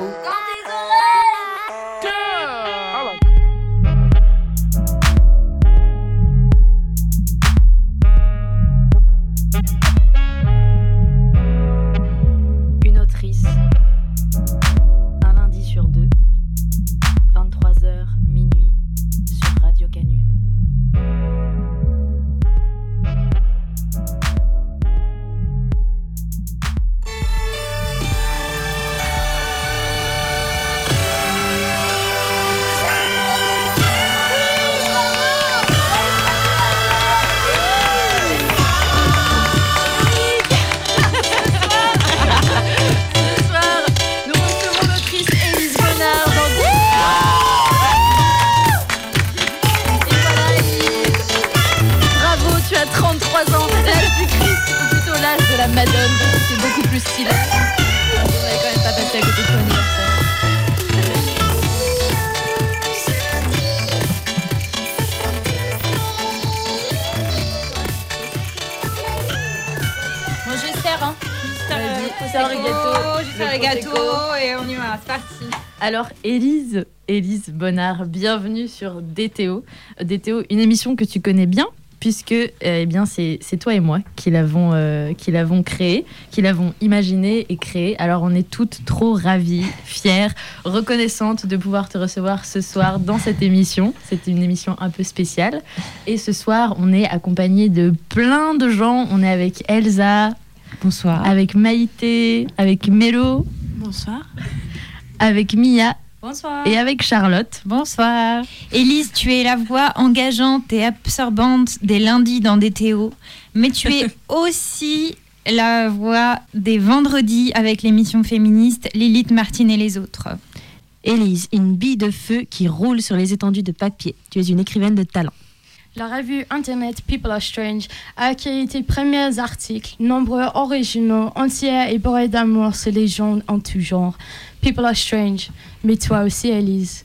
Alors, Bienvenue sur DTO. DTO, une émission que tu connais bien, puisque eh bien c'est toi et moi qui l'avons euh, qui l'avons créé, qui l'avons imaginé et créé. Alors on est toutes trop ravies, fières, reconnaissantes de pouvoir te recevoir ce soir dans cette émission. C'est une émission un peu spéciale et ce soir on est accompagné de plein de gens. On est avec Elsa. Bonsoir. Avec Maïté, avec Mélo. Bonsoir avec Mia. Bonsoir. Et avec Charlotte. Bonsoir. Élise, tu es la voix engageante et absorbante des lundis dans DTO, mais tu es aussi la voix des vendredis avec l'émission féministe Lilith Martine et les autres. Élise, une bille de feu qui roule sur les étendues de papier. Tu es une écrivaine de talent. La revue Internet People Are Strange a accueilli tes premiers articles, nombreux originaux, entiers et bourrés d'amour sur les gens en tout genre. People are strange. Mais toi aussi, Elise,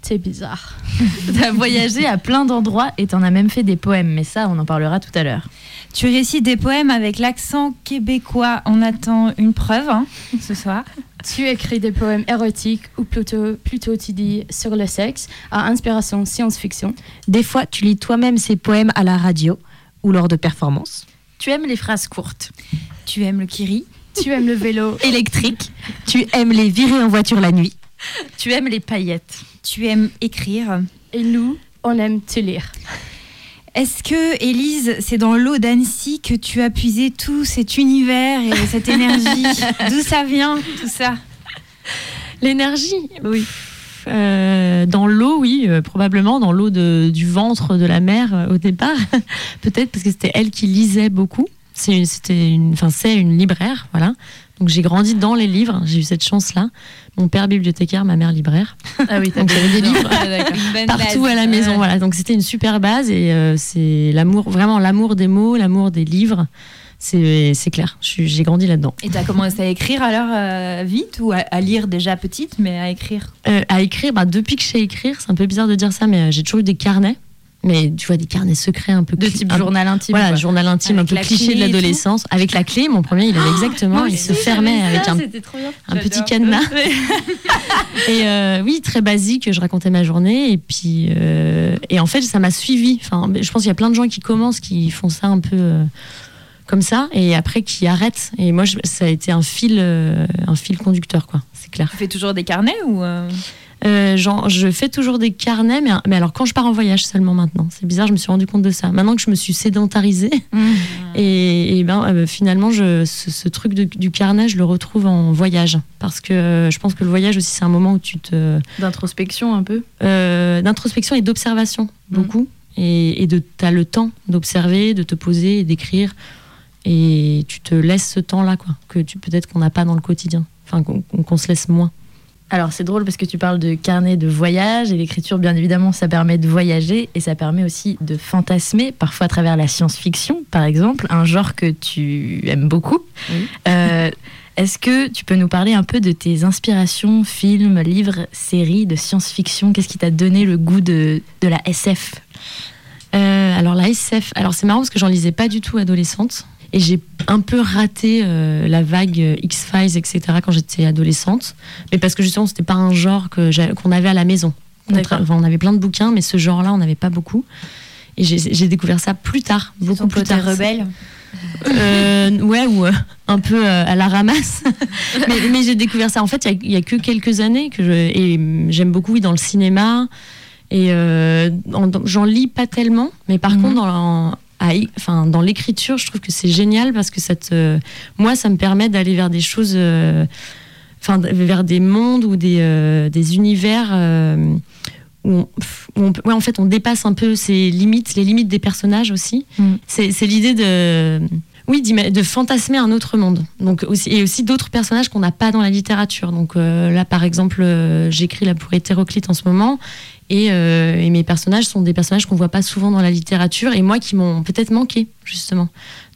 t'es bizarre. T'as voyagé à plein d'endroits et t'en as même fait des poèmes, mais ça, on en parlera tout à l'heure. Tu récites des poèmes avec l'accent québécois. On attend une preuve hein, ce soir. Tu écris des poèmes érotiques ou plutôt, plutôt tu dis sur le sexe à inspiration science-fiction. Des fois, tu lis toi-même ces poèmes à la radio ou lors de performances. Tu aimes les phrases courtes. Tu aimes le kiri. Tu aimes le vélo électrique. Tu aimes les virer en voiture la nuit. Tu aimes les paillettes. Tu aimes écrire. Et nous, on aime te lire. Est-ce que, Élise, c'est dans l'eau d'Annecy que tu as puisé tout cet univers et cette énergie D'où ça vient, tout ça L'énergie, oui. Euh, dans l'eau, oui, euh, probablement dans l'eau du ventre de la mer euh, au départ. Peut-être parce que c'était elle qui lisait beaucoup. C'était une, c'est une libraire, voilà. Donc j'ai grandi dans les livres, j'ai eu cette chance-là. Mon père bibliothécaire, ma mère libraire. Ah oui, donc j'avais des livres partout à la maison, voilà. Donc c'était une super base et euh, c'est l'amour, vraiment l'amour des mots, l'amour des livres. C'est clair, j'ai grandi là-dedans. Et tu as commencé à écrire alors euh, vite ou à, lire déjà petite, mais à écrire? Euh, À écrire, bah, depuis que je sais écrire, c'est un peu bizarre de dire ça, mais j'ai toujours eu des carnets mais tu vois des carnets secrets un peu de type journal intime voilà journal intime un peu cliché de l'adolescence. avec la clé mon premier il avait oh, exactement il se fermait avec un, un petit cadenas. Et euh, oui très basique je racontais ma journée et puis euh, et en fait ça m'a suivi. Enfin je pense qu'il y a plein de gens qui commencent qui font ça un peu euh, comme ça et après qui arrêtent. Et moi ça a été un fil un fil conducteur quoi c'est clair. Tu fais toujours des carnets ou euh, genre, je fais toujours des carnets, mais, mais, alors quand je pars en voyage seulement maintenant. C'est bizarre, je me suis rendu compte de ça. Maintenant que je me suis sédentarisée, mmh. et, ben, euh, finalement, je, ce, truc du carnet, je le retrouve en voyage. Parce que euh, je pense que le voyage aussi, c'est un moment où tu te. D'introspection un peu D'introspection et d'observation, mmh. beaucoup. Et, et de, tu as le temps d'observer, de te poser et d'écrire. Et tu te laisses ce temps-là, quoi, que tu peut-être qu'on n'a pas dans le quotidien. Enfin, qu'on se laisse moins. Alors c'est drôle parce que tu parles de carnet de voyage et l'écriture bien évidemment ça permet de voyager et ça permet aussi de fantasmer parfois à travers la science-fiction par exemple, un genre que tu aimes beaucoup. Euh, est-ce que tu peux nous parler un peu de tes inspirations, films, livres, séries de science-fiction? Qu'est-ce qui t'a donné le goût de, de la SF euh, Alors la SF, alors c'est marrant parce que j'en lisais pas du tout adolescente. Et j'ai un peu raté euh, la vague X-Files, etc. quand j'étais adolescente. Mais parce que justement, c'était pas un genre qu'on avait à la maison. on avait plein de bouquins, mais ce genre-là, on n'avait pas beaucoup. Et j'ai découvert ça plus tard, beaucoup plus tard. rebelle euh, ouais, ou euh, un peu euh, à la ramasse. mais, j'ai découvert ça. En fait, il y, a que quelques années que je, et j'aime beaucoup oui, dans le cinéma. Et j'en lis pas tellement, mais par mhm. contre, dans, enfin, dans l'écriture, je trouve que c'est génial parce que ça moi, ça me permet d'aller vers des choses, enfin, vers des mondes ou des, des univers où, on, ouais, en fait, on dépasse un peu ses limites, les limites des personnages aussi. Mm. C'est l'idée de, oui, de fantasmer un autre monde. Donc aussi, et aussi d'autres personnages qu'on n'a pas dans la littérature. Donc euh, là, par exemple, euh, j'écris là pour Hétéroclite en ce moment. Et, euh, et, mes personnages sont des personnages qu'on voit pas souvent dans la littérature et moi qui m'ont peut-être manqué justement.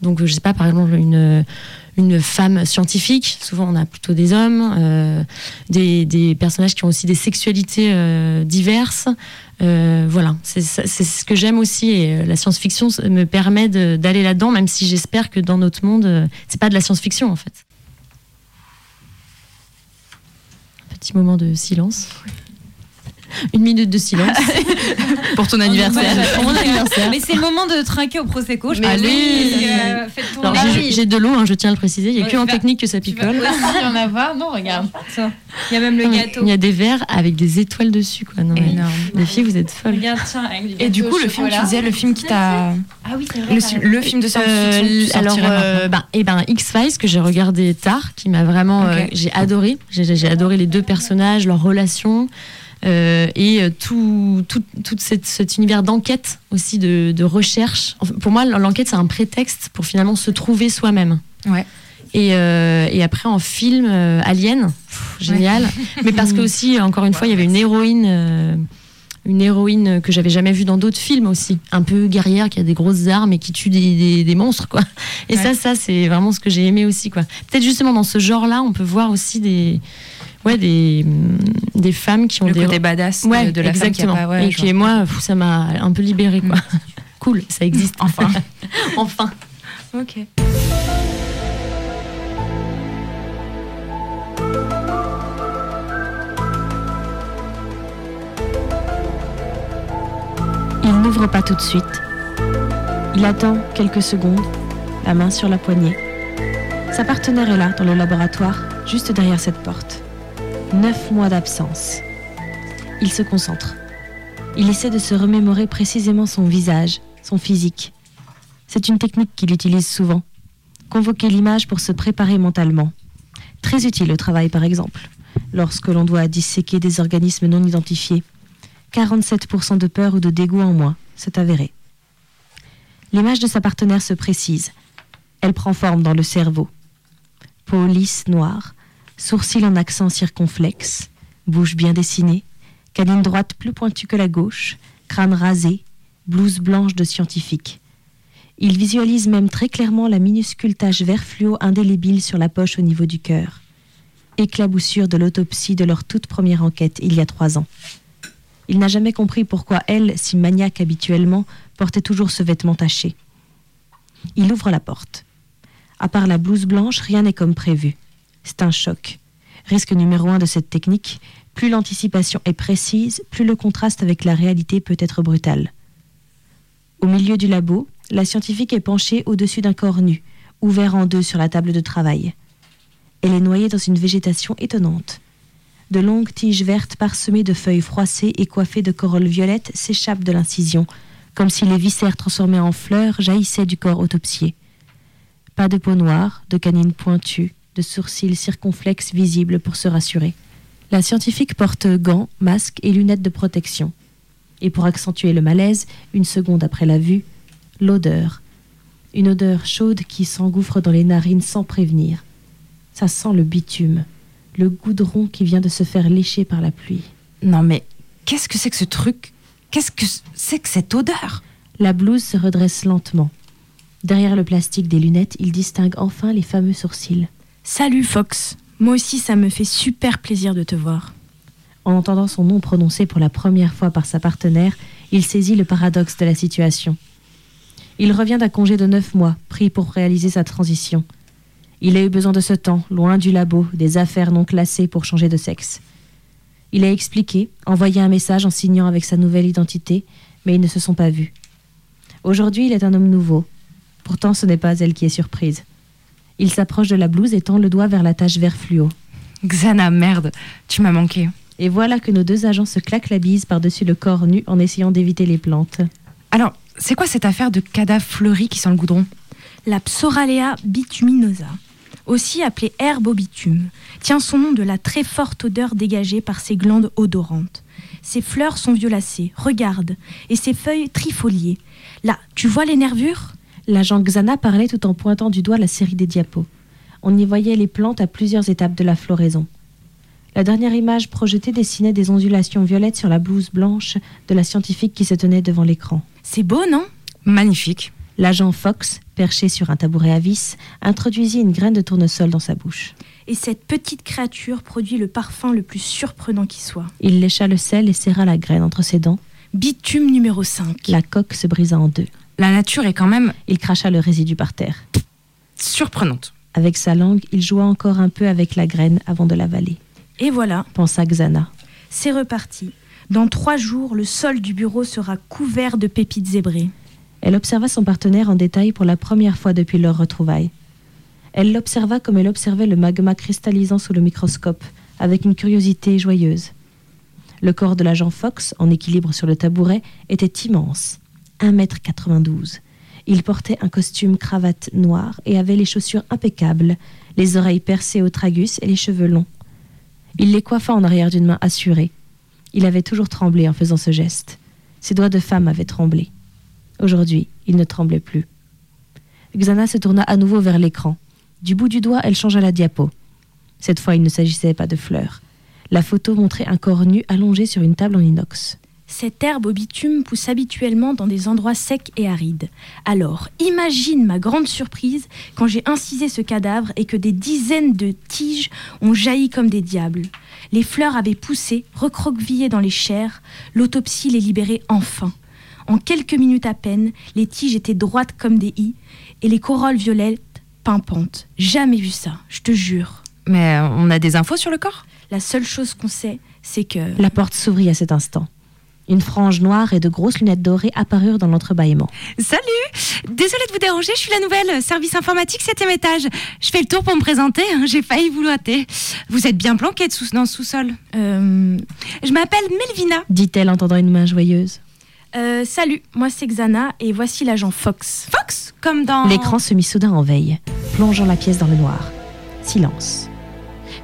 Donc je sais pas par exemple une femme scientifique, souvent on a plutôt des hommes, euh, des, personnages qui ont aussi des sexualités euh, diverses. Euh, voilà, c'est ce que j'aime aussi et la science-fiction me permet d'aller là-dedans, même si j'espère que dans notre monde, c'est pas de la science-fiction en fait. Petit moment de silence une minute de silence pour ton anniversaire. Pour mon anniversaire. Mais c'est le moment de trinquer au prosecco. Je Allez. Euh, j'ai de l'eau, hein, je tiens à le préciser. Il n'y a que en technique que ça picole. Il y en a Non, regarde. Il y a même le gâteau. Il y a des verres avec des étoiles dessus, quoi. Non, Énorme. Les filles, vous êtes folles. Regarde, tiens, Et du coup, le film, tu disais, le film qui t'a. Ah oui, c'est vrai. Le, film de science-fiction. Euh, alors, euh, bah, et eh ben, X-Files, que j'ai regardé tard, qui m'a vraiment. j'ai adoré. J'ai adoré les deux personnages, leurs relations. Euh, et euh, tout, tout, cet univers d'enquête aussi, de, recherche. Pour moi, l'enquête, c'est un prétexte pour finalement se trouver soi-même. Ouais. Et, euh, et, après en film Alien, génial. Mais parce que aussi, encore une fois, il y avait une héroïne, une héroïne que j'avais jamais vue dans d'autres films aussi, un peu guerrière qui a des grosses armes et qui tue des, des, monstres quoi. Et ça, ça c'est vraiment ce que j'ai aimé aussi quoi. Peut-être justement dans ce genre-là, on peut voir aussi des ouais, des, des femmes qui ont le des côté badass ouais, de la exactement. femme qui a pas, et qui moi ça m'a un peu libérée quoi. Mm. cool, ça existe enfin. enfin. OK. Il n'ouvre pas tout de suite. Il attend quelques secondes, la main sur la poignée. Sa partenaire est là, dans le laboratoire, juste derrière cette porte. Neuf mois d'absence. Il se concentre. Il essaie de se remémorer précisément son visage, son physique. C'est une technique qu'il utilise souvent. Convoquer l'image pour se préparer mentalement. Très utile au travail par exemple, lorsque l'on doit disséquer des organismes non identifiés. 47% de peur ou de dégoût en moins, c'est avéré. L'image de sa partenaire se précise. Elle prend forme dans le cerveau. Peau lisse noire, sourcils en accent circonflexe, bouche bien dessinée, canine droite plus pointue que la gauche, crâne rasé, blouse blanche de scientifique. Il visualise même très clairement la minuscule tache vert fluo indélébile sur la poche au niveau du cœur. Éclaboussure de l'autopsie de leur toute première enquête il y a trois ans. Il n'a jamais compris pourquoi elle, si maniaque habituellement, portait toujours ce vêtement taché. Il ouvre la porte. À part la blouse blanche, rien n'est comme prévu. C'est un choc. Risque numéro un de cette technique, plus l'anticipation est précise, plus le contraste avec la réalité peut être brutal. Au milieu du labo, la scientifique est penchée au-dessus d'un corps nu, ouvert en deux sur la table de travail. Elle est noyée dans une végétation étonnante. De longues tiges vertes parsemées de feuilles froissées et coiffées de corolles violettes s'échappent de l'incision, comme si les viscères transformés en fleurs jaillissaient du corps autopsié. Pas de peau noire, de canines pointues, de sourcils circonflexes visibles pour se rassurer. La scientifique porte gants, masques et lunettes de protection. Et pour accentuer le malaise, une seconde après la vue, l'odeur. Une odeur chaude qui s'engouffre dans les narines sans prévenir. Ça sent le bitume, le goudron qui vient de se faire lécher par la pluie. Non mais qu'est-ce que c'est que ce truc? Qu'est-ce que c'est que cette odeur? La blouse se redresse lentement. Derrière le plastique des lunettes, il distingue enfin les fameux sourcils. Salut Fox, moi aussi ça me fait super plaisir de te voir. En entendant son nom prononcé pour la première fois par sa partenaire, il saisit le paradoxe de la situation. Il revient d'un congé de neuf mois, pris pour réaliser sa transition. Il a eu besoin de ce temps, loin du labo, des affaires non classées pour changer de sexe. Il a expliqué, envoyé un message en signant avec sa nouvelle identité, mais ils ne se sont pas vus. Aujourd'hui, il est un homme nouveau. Pourtant, ce n'est pas elle qui est surprise. Il s'approche de la blouse et tend le doigt vers la tache vert fluo. Xana, merde, tu m'as manqué. Et voilà que nos deux agents se claquent la bise par-dessus le corps nu en essayant d'éviter les plantes. Alors, c'est quoi cette affaire de cadavre fleuri qui sent le goudron? La Psoralea bituminosa, aussi appelée herbe au bitume, tient son nom de la très forte odeur dégagée par ses glandes odorantes. Ses fleurs sont violacées, regarde, et ses feuilles trifoliées. Là, tu vois les nervures? L'agent Xana parlait tout en pointant du doigt la série des diapos. On y voyait les plantes à plusieurs étapes de la floraison. La dernière image projetée dessinait des ondulations violettes sur la blouse blanche de la scientifique qui se tenait devant l'écran. C'est beau, non? Magnifique. L'agent Fox, perché sur un tabouret à vis, introduisit une graine de tournesol dans sa bouche. Et cette petite créature produit le parfum le plus surprenant qui soit. Il lécha le sel et serra la graine entre ses dents. Bitume numéro 5. La coque se brisa en deux. La nature est quand même. Il cracha le résidu par terre. Surprenante. Avec sa langue, il joua encore un peu avec la graine avant de l'avaler. Et voilà, pensa Xana. C'est reparti. Dans trois jours, le sol du bureau sera couvert de pépites zébrées. Elle observa son partenaire en détail pour la première fois depuis leur retrouvaille. Elle l'observa comme elle observait le magma cristallisant sous le microscope, avec une curiosité joyeuse. Le corps de l'agent Fox, en équilibre sur le tabouret, était immense, 1m92. Il portait un costume cravate noir et avait les chaussures impeccables, les oreilles percées au tragus et les cheveux longs. Il les coiffa en arrière d'une main assurée. Il avait toujours tremblé en faisant ce geste. Ses doigts de femme avaient tremblé. Aujourd'hui, il ne tremblait plus. Xana se tourna à nouveau vers l'écran. Du bout du doigt, elle changea la diapo. Cette fois, il ne s'agissait pas de fleurs. La photo montrait un corps nu allongé sur une table en inox. Cette herbe au bitume pousse habituellement dans des endroits secs et arides. Alors, imagine ma grande surprise quand j'ai incisé ce cadavre et que des dizaines de tiges ont jailli comme des diables. Les fleurs avaient poussé, recroquevillées dans les chairs. L'autopsie les libérait enfin. En quelques minutes à peine, les tiges étaient droites comme des i et les corolles violettes pimpantes. Jamais vu ça, je te jure. Mais on a des infos sur le corps? La seule chose qu'on sait, c'est que... La porte s'ouvrit à cet instant. Une frange noire et de grosses lunettes dorées apparurent dans l'entrebâillement. Salut Désolée de vous déranger, je suis la nouvelle service informatique 7 étage. Je fais le tour pour me présenter, hein, j'ai failli vous loiter. Vous êtes bien planquée sous, dans le sous-sol Euh, Je m'appelle Melvina. Dit-elle en tendant une main joyeuse. euh, salut, moi c'est Xana et voici l'agent Fox. Fox Comme dans... L'écran se mit soudain en veille, plongeant la pièce dans le noir. Silence.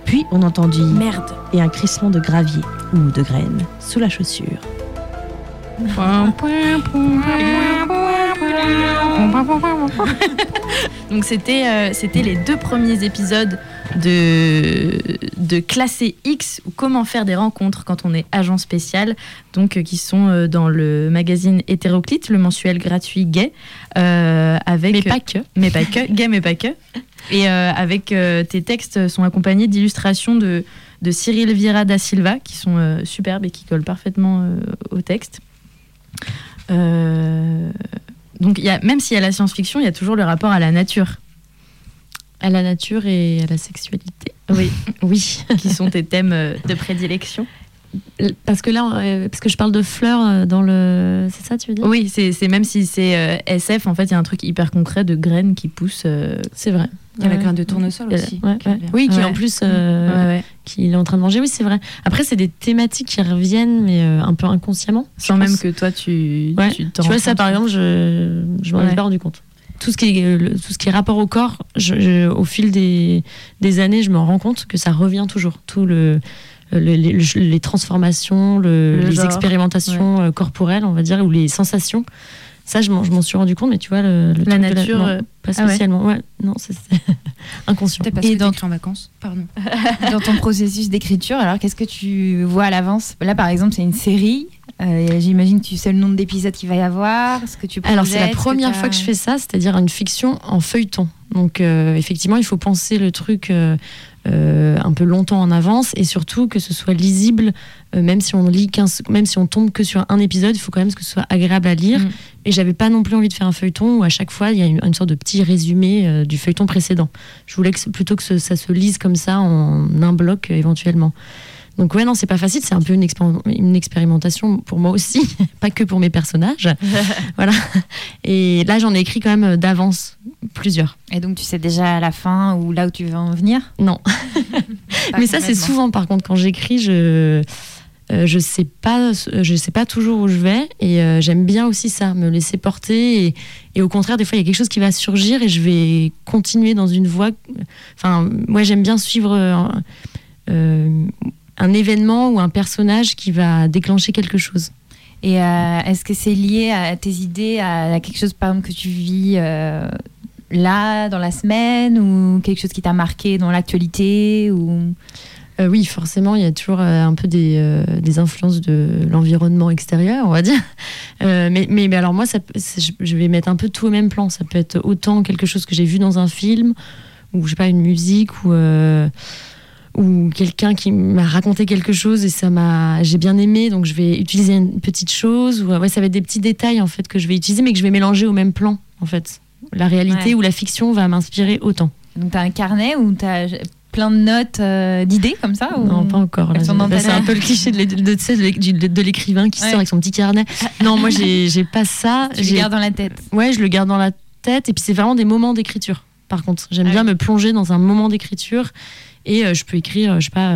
Puis on entendit Merde. et un crissement de gravier ou de graines sous la chaussure. Donc c'était euh, c'était les deux premiers épisodes de, de Classé X ou comment faire des rencontres quand on est agent spécial, donc euh, qui sont euh, dans le magazine Hétéroclite, le mensuel gratuit gay, avec Mais pas que. mais pas que gay mais pas que, et avec tes textes sont accompagnés d'illustrations de de Cyril Vieira da Silva qui sont superbes et qui collent parfaitement au texte. Euh, donc il y a, même s'il y a la science-fiction, il y a toujours le rapport à la nature. À la nature et à la sexualité. Oui, Oui. qui sont tes thèmes euh, de prédilection. Parce que là, euh, parce que je parle de fleurs euh, dans le. C'est ça, tu veux dire? Oui, c'est même si c'est euh, SF, en fait, il y a un truc hyper concret de graines qui poussent. euh, C'est vrai. Il y a la Ouais. graine de tournesol Ouais, aussi. ouais, qui. Oui, qui Ouais. en plus, euh, ouais, ouais. qu'il est en train de manger. Oui, c'est vrai. Après, c'est des thématiques qui reviennent, mais euh, un peu inconsciemment. Sans même pense. que toi, tu, Ouais. tu Tu, vois, ça, par exemple, je, je m'en Ouais. ai pas rendu compte. Tout ce qui est, le- tout ce qui est rapport au corps, je- je- au fil des, des années, je me rends compte que ça revient toujours. Tout le, le- les, le- les transformations, le- Le les genre. expérimentations euh, corporelles, on va dire, ou les sensations. Ça, je m'en je m'en suis rendu compte, mais tu vois, le, le La truc de nature, non, euh, pas ah ouais. spécialement. ouais. non, c'est c'est inconscient. Parce Et que dans- en vacances. Pardon. Dans ton processus d'écriture, alors qu'est-ce que tu vois à l'avance? Là, par exemple, c'est une série. Euh, J'imagine que tu sais le nombre d'épisodes qu'il va y avoir. Ce que tu Alors, c'est la première fois que je fais ça, c'est-à-dire une fiction en feuilleton. Donc effectivement, il faut penser le truc un peu longtemps en avance et surtout que ce soit lisible, même si on lit 15, même si on tombe que sur un épisode, il faut quand même que ce soit agréable à lire. Mm. Et j'avais pas non plus envie de faire un feuilleton où à chaque fois il y a une, sorte de petit résumé du feuilleton précédent. Je voulais que, plutôt que ça se lise comme ça en un bloc éventuellement. Donc ouais, non, c'est pas facile. C'est un peu une, une, expérimentation pour moi aussi, pas que pour mes personnages. voilà. Et là, j'en ai écrit quand même d'avance plusieurs. Et donc, tu sais déjà à la fin ou là où tu veux en venir? Non. Mais ça, c'est souvent, par contre, quand j'écris, je euh, je sais pas je sais pas toujours où je vais et euh, j'aime bien aussi ça me laisser porter et, et, au contraire des fois il y a quelque chose qui va surgir et je vais continuer dans une voie enfin moi j'aime bien suivre euh, un événement ou un personnage qui va déclencher quelque chose. Et euh, est-ce que c'est lié à tes idées, à, quelque chose par exemple que tu vis euh, là dans la semaine ou quelque chose qui t'a marqué dans l'actualité ou? Euh, oui, forcément, il y a toujours un peu des, des influences de l'environnement extérieur, on va dire. mais, mais, alors moi, ça, je vais mettre un peu tout au même plan. Ça peut être autant quelque chose que j'ai vu dans un film, ou je sais pas, une musique, ou ou quelqu'un qui m'a raconté quelque chose et ça m'a j'ai bien aimé donc je vais utiliser une petite chose ou ouais ça va être des petits détails en fait que je vais utiliser mais que je vais mélanger au même plan en fait la réalité ou la fiction va m'inspirer autant donc tu as un carnet où tu as plein de notes euh, d'idées comme ça Non, pas encore. C'est un peu le cliché de, de, l'écrivain qui sort avec son petit carnet. Non, moi, j'ai pas ça. Tu le gardes dans la tête. Ouais, je le garde dans la tête. Et puis, c'est vraiment des moments d'écriture. Par contre, j'aime ah bien me plonger dans un moment d'écriture et euh, je peux écrire, je sais pas,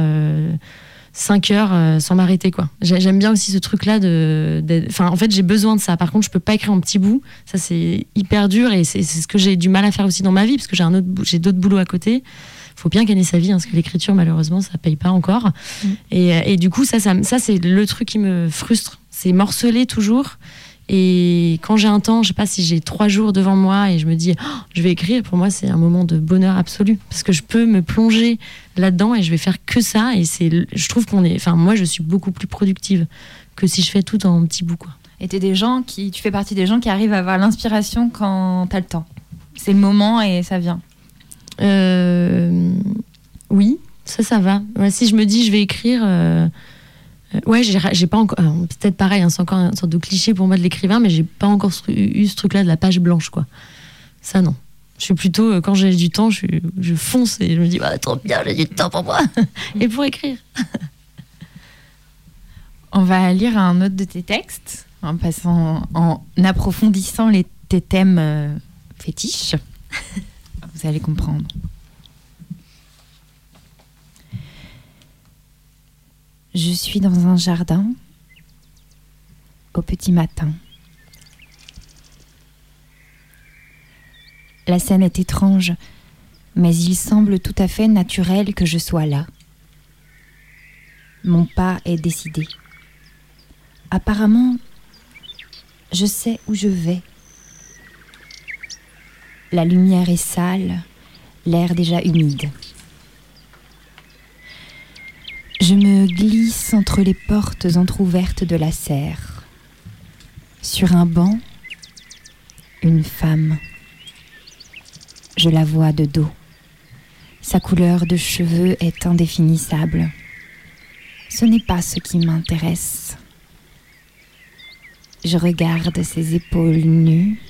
5 euh, heures euh, sans m'arrêter quoi. J'aime bien aussi ce truc là de, enfin en fait j'ai besoin de ça. Par contre je peux pas écrire en petits bouts, ça c'est hyper dur et c'est ce que j'ai du mal à faire aussi dans ma vie parce que j'ai un autre j'ai d'autres boulots à côté. Faut bien gagner sa vie hein, parce que l'écriture malheureusement ça paye pas encore. Mm. Et, et, du coup ça ça, ça c'est le truc qui me frustre, c'est morceler toujours et quand j'ai un temps, je sais pas si j'ai trois jours devant moi et je me dis, oh, je vais écrire, pour moi, c'est un moment de bonheur absolu. Parce que je peux me plonger là-dedans et je vais faire que ça. Et c'est, je trouve qu'on est, enfin, moi, je suis beaucoup plus productive que si je fais tout en petits bouts, quoi. Et es des gens qui, tu fais partie des gens qui arrivent à avoir l'inspiration quand tu as le temps. C'est le moment et ça vient. Euh, oui, ça, ça va. si je me dis, je vais écrire. Euh, ouais, j'ai pas encore. Peut-être pareil, hein, c'est encore une sorte de cliché pour moi de l'écrivain, mais j'ai pas encore eu ce truc-là de la page blanche, quoi. Ça, non. Je suis plutôt, euh, quand j'ai du temps, je, je, fonce et je me dis, bah, trop bien, j'ai du temps pour moi et pour écrire. On va lire un autre de tes textes en passant, en approfondissant les, tes thèmes euh, fétiches. Vous allez comprendre. Je suis dans un jardin au petit matin. La scène est étrange, mais il semble tout à fait naturel que je sois là. Mon pas est décidé. Apparemment, je sais où je vais. La lumière est sale, l'air déjà humide. Je me glisse entre les portes entr'ouvertes de la serre. Sur un banc, une femme. Je la vois de dos. Sa couleur de cheveux est indéfinissable. Ce n'est pas ce qui m'intéresse. Je regarde ses épaules nues.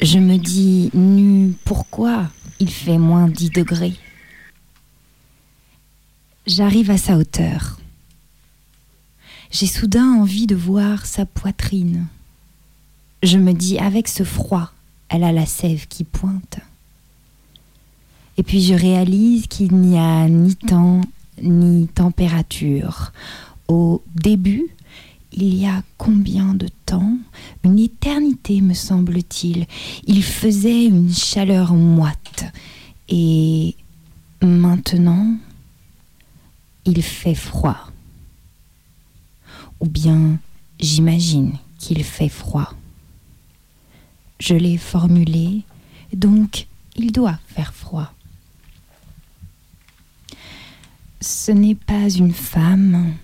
Je me dis nu, pourquoi il fait moins dix degrés? J'arrive à sa hauteur. J'ai soudain envie de voir sa poitrine. Je me dis, avec ce froid, elle a la sève qui pointe. Et puis je réalise qu'il n'y a ni temps ni température. Au début, il y a combien de temps? Une éternité, me semble-t-il. Il faisait une chaleur moite. Et maintenant, il fait froid. Ou bien j'imagine qu'il fait froid. Je l'ai formulé, donc il doit faire froid. Ce n'est pas une femme,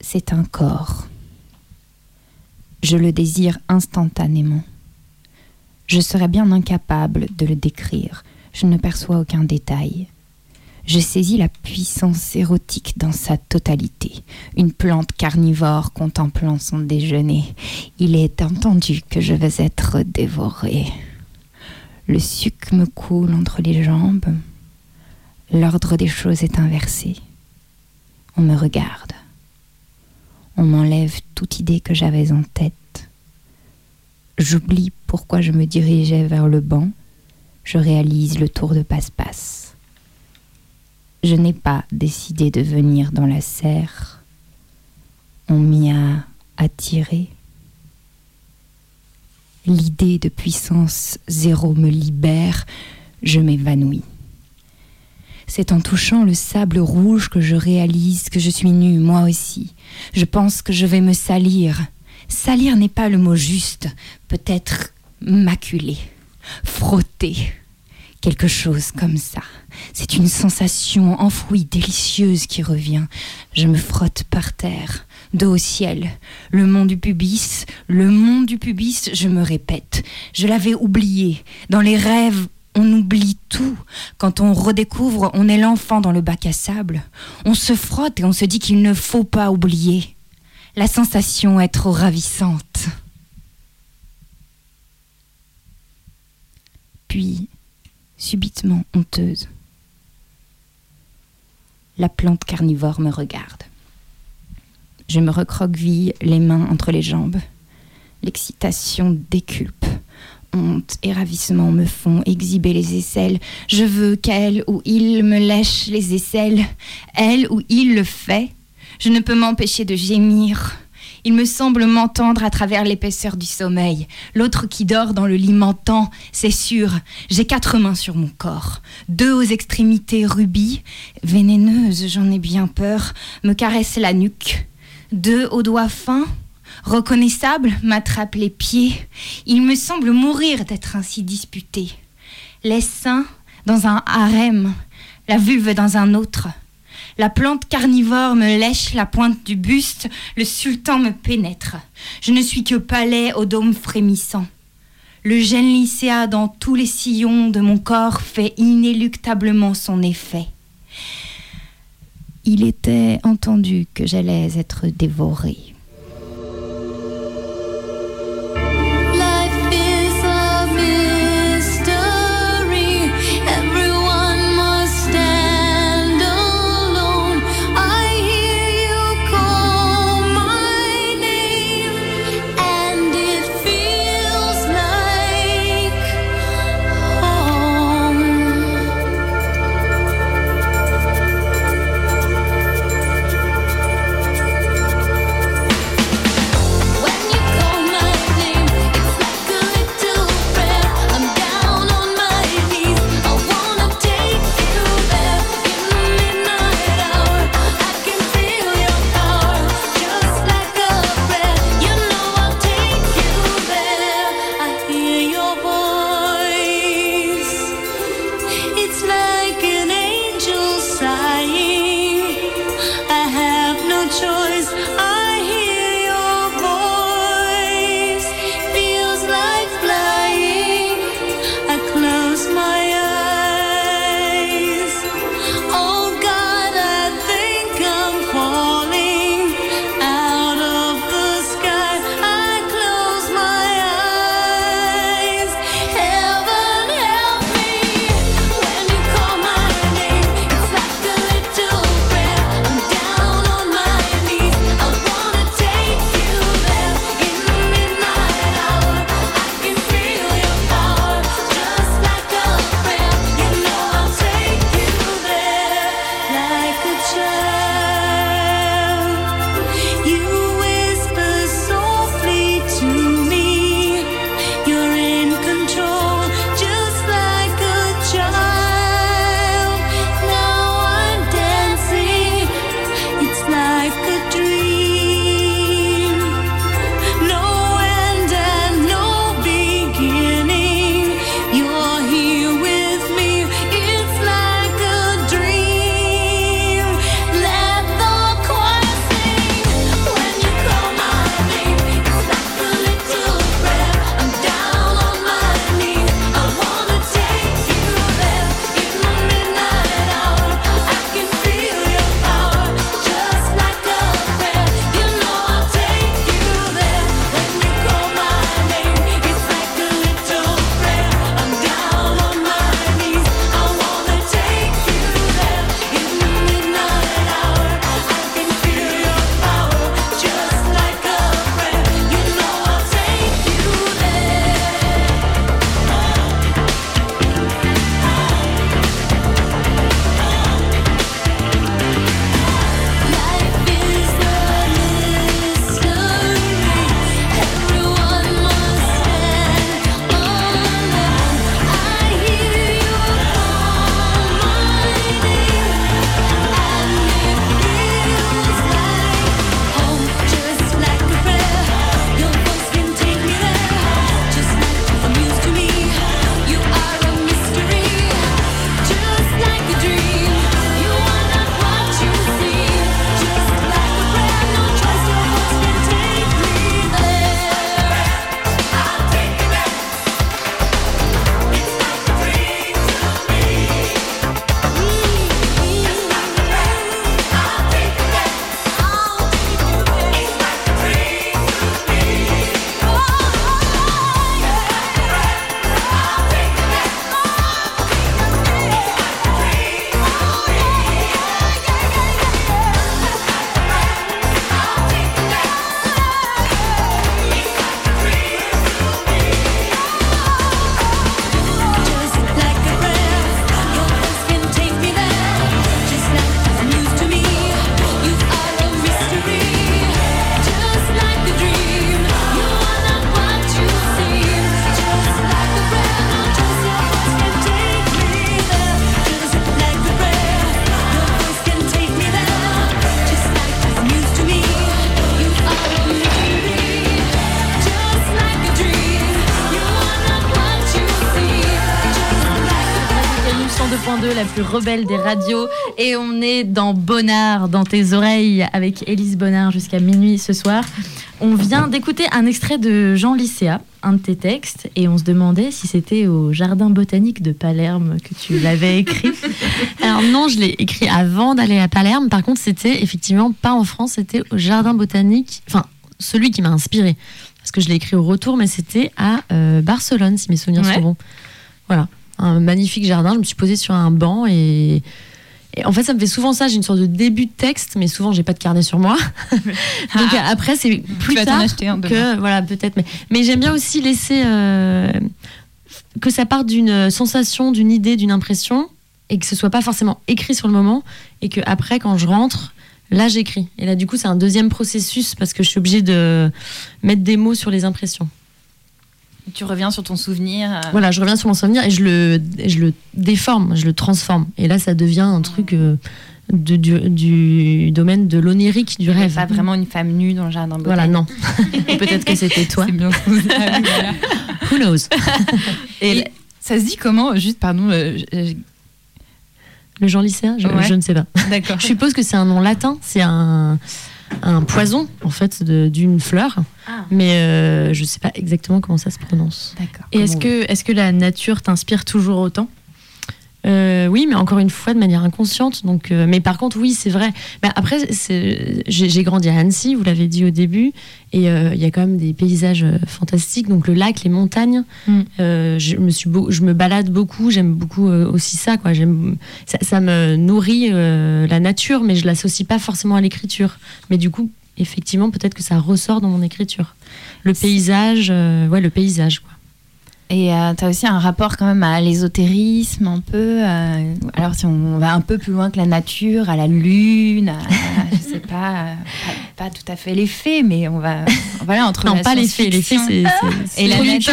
c'est un corps. Je le désire instantanément. Je serais bien incapable de le décrire. Je ne perçois aucun détail. Je saisis la puissance érotique dans sa totalité. Une plante carnivore contemplant son déjeuner. Il est entendu que je vais être dévorée. Le suc me coule entre les jambes. L'ordre des choses est inversé. On me regarde. On m'enlève toute idée que j'avais en tête. J'oublie pourquoi je me dirigeais vers le banc. Je réalise le tour de passe-passe. Je n'ai pas décidé de venir dans la serre. On m'y a attiré. L'idée de puissance zéro me libère, je m'évanouis. C'est en touchant le sable rouge que je réalise que je suis nue, moi aussi. Je pense que je vais me salir. Salir n'est pas le mot juste, peut-être maculer, frotter, quelque chose comme ça. C'est une sensation enfouie, délicieuse qui revient. Je me frotte par terre, dos au ciel. Le monde du pubis, le monde du pubis, je me répète. Je l'avais oublié. Dans les rêves, on oublie tout. Quand on redécouvre, on est l'enfant dans le bac à sable. On se frotte et on se dit qu'il ne faut pas oublier. La sensation est trop ravissante. Puis, subitement honteuse, la plante carnivore me regarde. Je me recroqueville les mains entre les jambes. L'excitation déculpe honte et ravissement me font exhiber les aisselles. Je veux qu'elle ou il me lèche les aisselles. Elle ou il le fait. Je ne peux m'empêcher de gémir. Il me semble m'entendre à travers l'épaisseur du sommeil. L'autre qui dort dans le lit m'entend, c'est sûr. J'ai quatre mains sur mon corps. Deux aux extrémités rubis, vénéneuses, j'en ai bien peur, me caressent la nuque. Deux aux doigts fins, reconnaissable, m'attrape les pieds. Il me semble mourir d'être ainsi disputé. Les seins dans un harem, la vulve dans un autre. La plante carnivore me lèche la pointe du buste, le sultan me pénètre. Je ne suis que palais au dôme frémissant. Le gène lycéa dans tous les sillons de mon corps fait inéluctablement son effet. Il était entendu que j'allais être dévorée. 106.2, la plus rebelle des radios. Et on est dans Bonnard, dans tes oreilles, avec Élise Bonnard jusqu'à minuit ce soir. On vient d'écouter un extrait de Jean Lycéa, un de tes textes, et on se demandait si c'était au Jardin botanique de Palerme que tu l'avais écrit. Alors non, je l'ai écrit avant d'aller à Palerme. Par contre, c'était effectivement pas en France, c'était au Jardin botanique, enfin celui qui m'a inspiré. Parce que je l'ai écrit au retour, mais c'était à euh, Barcelone, si mes souvenirs sont bons. Voilà, un magnifique jardin. Je me suis posée sur un banc et, en fait, ça me fait souvent ça. J'ai une sorte de début de texte, mais souvent, j'ai pas de carnet sur moi. Donc ah. après, c'est plus tard que voilà, peut-être. Mais, mais j'aime bien aussi laisser euh, que ça parte d'une sensation, d'une idée, d'une impression, et que ce soit pas forcément écrit sur le moment, et que après, quand je rentre, là, j'écris. Et là, du coup, c'est un deuxième processus parce que je suis obligée de mettre des mots sur les impressions. Tu reviens sur ton souvenir. Euh. Voilà, je reviens sur mon souvenir et je le, je le déforme, je le transforme. Et là, ça devient un truc euh, de, du, domaine de l'onirique, du rêve. Pas vraiment une femme nue dans le jardin Voilà, non. Peut-être que c'était toi. Bien Who knows? Et, ça se dit comment Juste, pardon. Euh, le Jean lycéen? Je, je, ne sais pas. D'accord. je suppose que c'est un nom latin. C'est un un poison en fait d'une fleur, ah. mais euh, je ne sais pas exactement comment ça se prononce. Et est-ce que, est que la nature t'inspire toujours autant? Euh, oui, mais encore une fois de manière inconsciente. Donc, euh, mais par contre, oui, c'est vrai. Mais après, j'ai grandi à Annecy, vous l'avez dit au début, et euh, il y a quand même des paysages fantastiques. Donc le lac, les montagnes. Mm. je me suis, je me balade beaucoup. J'aime beaucoup aussi ça. Quoi. Ça, ça me nourrit la nature, mais je l'associe pas forcément à l'écriture. Mais du coup, effectivement, peut-être que ça ressort dans mon écriture. Le paysage, ouais, le paysage. Quoi. Et euh, tu as aussi un rapport quand même à l'ésotérisme, un peu. Euh, alors, si on va un peu plus loin que la nature, à la lune, à, je sais pas, pas, tout à fait les faits, mais on va. Voilà, entre non, pas les faits, les faits, c'est. Et la nature.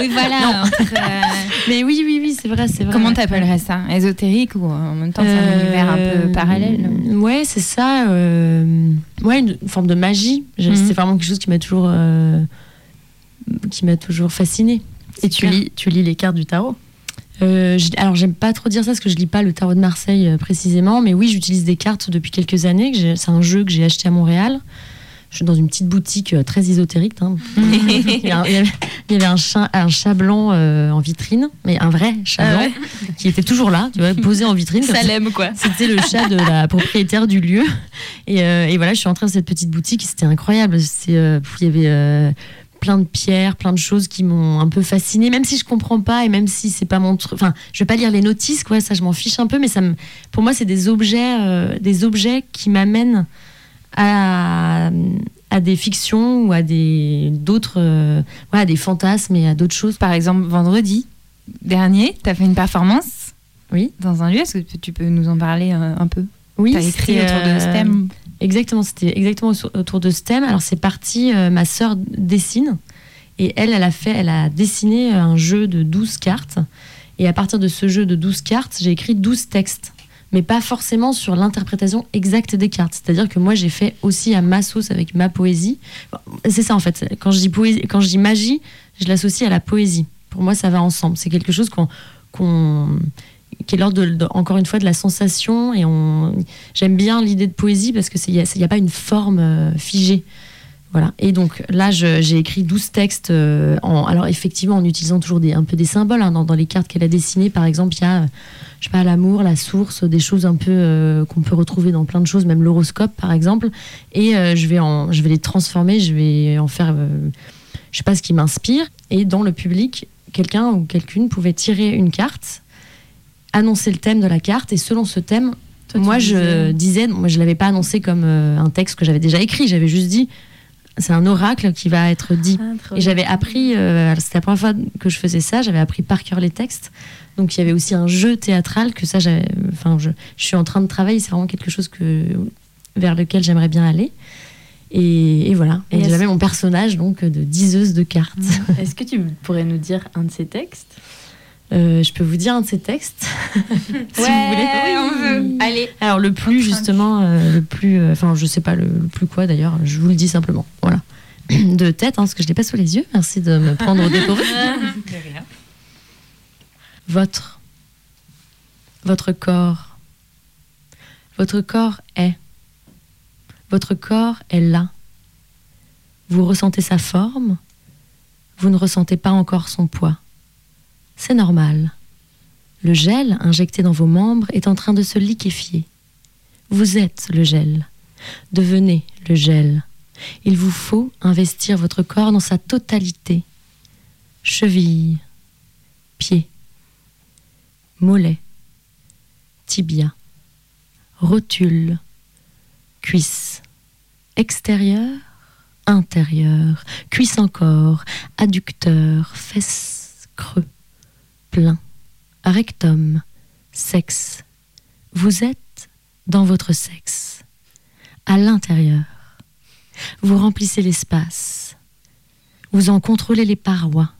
oui, voilà. Euh, mais oui, oui, oui, c'est vrai, c'est vrai. Comment t'appellerais ça? Ésotérique ou en même temps, c'est un univers un peu parallèle Ouais, c'est ça. Ouais, une forme de magie. Mhm. C'est vraiment quelque chose qui m'a toujours. qui m'a toujours fascinée. Et tu lis, tu lis les cartes du tarot euh, alors j'aime pas trop dire ça parce que je lis pas le tarot de Marseille euh, précisément, mais oui j'utilise des cartes depuis quelques années. C'est un jeu que j'ai acheté à Montréal. Je suis dans une petite boutique euh, très ésotérique. Hein. il, y avait, un, chat, un chat blanc en vitrine, mais un vrai chat ah blanc qui était toujours là, tu vois, posé en vitrine. Ça l'aime quoi. C'était le chat de la propriétaire du lieu. Et, et, voilà, je suis entrée dans cette petite boutique. C'était incroyable. Il y avait plein de pierres, plein de choses qui m'ont un peu fascinée, même si je comprends pas et même si c'est pas mon truc. Enfin, je vais pas lire les notices, quoi, ça je m'en fiche un peu, mais ça me, pour moi, c'est des objets, euh, des objets qui m'amènent à, à des fictions ou à des d'autres, euh, à des fantasmes et à d'autres choses. Par exemple, vendredi dernier, tu as fait une performance. Oui. Dans un lieu, est-ce que tu peux nous en parler euh, un peu? Oui. Tu as écrit autour de ce thème Exactement, c'était exactement autour de ce thème. Alors c'est parti, euh, ma sœur dessine et elle, elle a fait, elle a dessiné un jeu de 12 cartes. Et à partir de ce jeu de 12 cartes, j'ai écrit 12 textes, mais pas forcément sur l'interprétation exacte des cartes. C'est-à-dire que moi, j'ai fait aussi à ma sauce avec ma poésie. C'est ça en fait. Quand je dis poésie, quand je dis magie, je l'associe à la poésie. Pour moi, ça va ensemble. C'est quelque chose qu'on qui est l'ordre, encore une fois, de la sensation. Et on, j'aime bien l'idée de poésie parce qu'il n'y a, pas une forme euh, figée. Voilà. Et donc là, j'ai écrit 12 textes. Euh, alors effectivement, en utilisant toujours un peu des symboles. Hein, dans, les cartes qu'elle a dessinées, par exemple, il y a, je sais pas, l'amour, la source, des choses un peu euh, qu'on peut retrouver dans plein de choses, même l'horoscope, par exemple. Et je, vais je vais les transformer, je vais en faire, je sais pas, ce qui m'inspire. Et dans le public, quelqu'un ou quelqu'une pouvait tirer une carte annoncer le thème de la carte et selon ce thème, moi je disais, moi je l'avais pas annoncé comme euh, un texte que j'avais déjà écrit, j'avais juste dit c'est un oracle qui va être dit. Ah, et j'avais appris, euh, c'était la première fois que je faisais ça, j'avais appris par cœur les textes. Donc il y avait aussi un jeu théâtral que ça, enfin je, je, suis en train de travailler, c'est vraiment quelque chose que vers lequel j'aimerais bien aller. Et, voilà. Et, j'avais mon personnage donc de diseuse de cartes. Est-ce que tu pourrais nous dire un de ces textes? Euh, je peux vous dire un de ces textes, si vous voulez. on veut. Allez. Alors le plus justement, euh, le plus, euh, enfin je sais pas le, plus quoi d'ailleurs, je vous le dis simplement. Voilà. De tête, hein, parce que je l'ai pas sous les yeux. Merci de me prendre au dépourvu. Votre. votre corps. Votre corps est. Votre corps est là. Vous ressentez sa forme, vous ne ressentez pas encore son poids. C'est normal. Le gel injecté dans vos membres est en train de se liquéfier. Vous êtes le gel. Devenez le gel. Il vous faut investir votre corps dans sa totalité. Cheville, pied, mollet, tibia, rotule, cuisse, extérieur, intérieur, cuisse encore, adducteur, fesses, creux, plein, rectum, sexe. Vous êtes dans votre sexe, à l'intérieur. Vous remplissez l'espace. Vous en contrôlez les parois.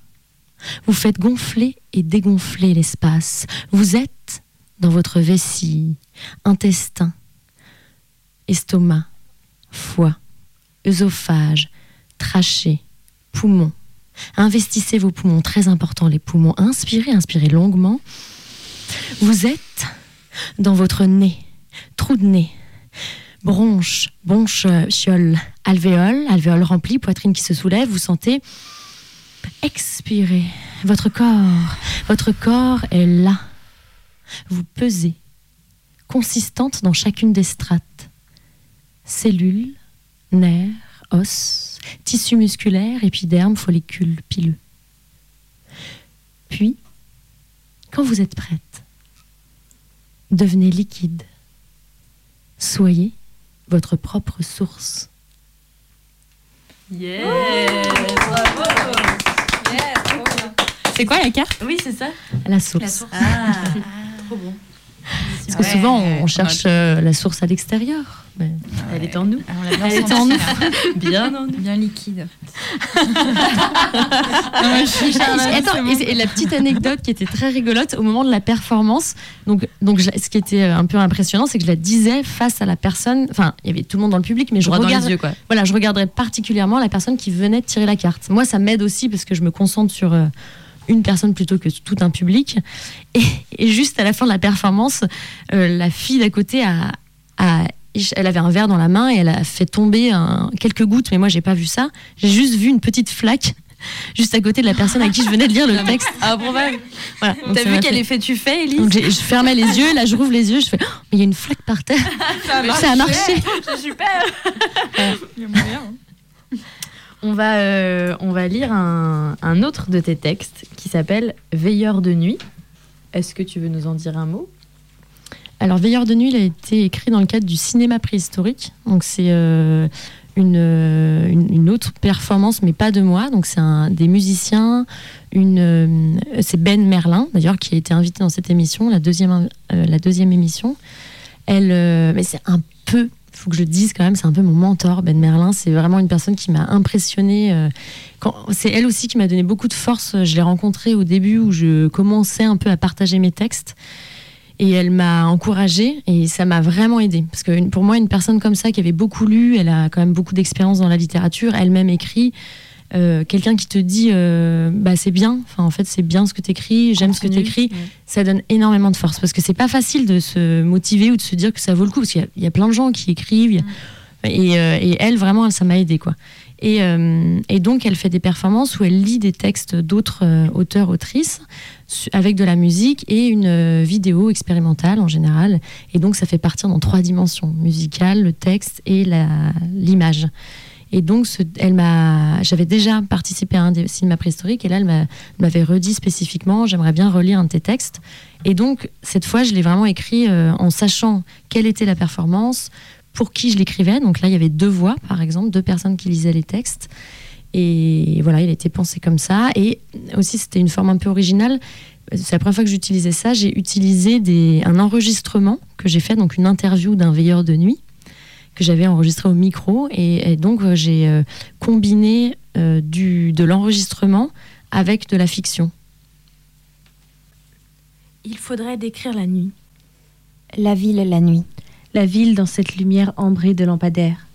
Vous faites gonfler et dégonfler l'espace. Vous êtes dans votre vessie, intestin, estomac, foie, œsophage, trachée, poumons. Investissez vos poumons, très important les poumons. Inspirez, inspirez longuement. Vous êtes dans votre nez, trou de nez, bronche, bonche, chiole, alvéole, alvéole remplie, poitrine qui se soulève. Vous sentez expirez. Votre corps, votre corps est là. Vous pesez, consistante dans chacune des strates. Cellules, nerfs, os, tissu musculaire, épiderme, follicule pileux. Puis, quand vous êtes prête, devenez liquide. Soyez votre propre source. Yeah! Bravo! C'est quoi la carte? Oui, c'est ça. La source. La source. Ah, trop bon. Parce que souvent, on cherche euh, la source à l'extérieur. Mais elle est en nous. elle est en nous. Bien en nous. Bien liquide. Attends, et, la petite anecdote qui était très rigolote au moment de la performance. Donc, donc ce qui était un peu impressionnant, c'est que je la disais face à la personne. Enfin, il y avait tout le monde dans le public, mais je regarde, yeux, quoi. Voilà, je regarderais particulièrement la personne qui venait de tirer la carte. Moi, ça m'aide aussi parce que je me concentre sur. Euh, une personne plutôt que tout un public. Et, juste à la fin de la performance, euh, la fille d'à côté a, elle avait un verre dans la main et elle a fait tomber quelques gouttes, mais moi j'ai pas vu ça. J'ai juste vu une petite flaque juste à côté de la personne à qui je venais de lire le texte. Ah bon bah, voilà. T'as vu quel effet tu fais, Elise Donc je fermais les yeux, là je rouvre les yeux, je fais oh, mais il y a une flaque par terre. Ça a marché. Ça a marché. C'est super. Il y a moyen. Hein. On va, euh, on va lire un, autre de tes textes qui s'appelle Veilleur de nuit. Est-ce que tu veux nous en dire un mot? Alors, Veilleur de nuit, il a été écrit dans le cadre du cinéma préhistorique. Donc, c'est euh, euh, une, une, autre performance, mais pas de moi. Donc, c'est un, des musiciens. C'est Ben Merlin, d'ailleurs, qui a été invité dans cette émission, la deuxième, la deuxième émission. Elle, mais c'est un peu faut que je dise quand même, c'est un peu mon mentor, Ben Merlin. C'est vraiment une personne qui m'a impressionnée. Euh, c'est elle aussi qui m'a donné beaucoup de force. Je l'ai rencontrée au début où je commençais un peu à partager mes textes. Et elle m'a encouragée et ça m'a vraiment aidée. Parce que pour moi, une personne comme ça qui avait beaucoup lu, elle a quand même beaucoup d'expérience dans la littérature, elle-même écrit. Euh, quelqu'un qui te dit euh, bah c'est bien. Enfin en fait c'est bien ce que tu écris j'aime ce que tu écris ça donne énormément de force parce que c'est pas facile de se motiver ou de se dire que ça vaut le coup parce qu'il y, a plein de gens qui écrivent. Et, euh, et, elle vraiment ça m'a aidé quoi. Et, et, donc elle fait des performances où elle lit des textes d'autres auteurs autrices avec de la musique et une vidéo expérimentale en général. Et donc ça fait partir dans trois dimensions musicale le texte et l'image et donc, elle m'a, j'avais déjà participé à un des cinémas et là, elle m'avait redit spécifiquement, j'aimerais bien relire un de tes textes. Et donc, cette fois, je l'ai vraiment écrit euh, en sachant quelle était la performance, pour qui je l'écrivais. Donc là, il y avait deux voix, par exemple, deux personnes qui lisaient les textes. Et voilà, il a été pensé comme ça. Et aussi, c'était une forme un peu originale. C'est la première fois que j'utilisais ça. J'ai utilisé un enregistrement que j'ai fait, donc une interview d'un veilleur de nuit que j'avais enregistré au micro. Et, donc, euh, j'ai euh, combiné euh, du, de l'enregistrement avec de la fiction. Il faudrait décrire la nuit. La ville la nuit. La ville dans cette lumière ambrée de lampadaires.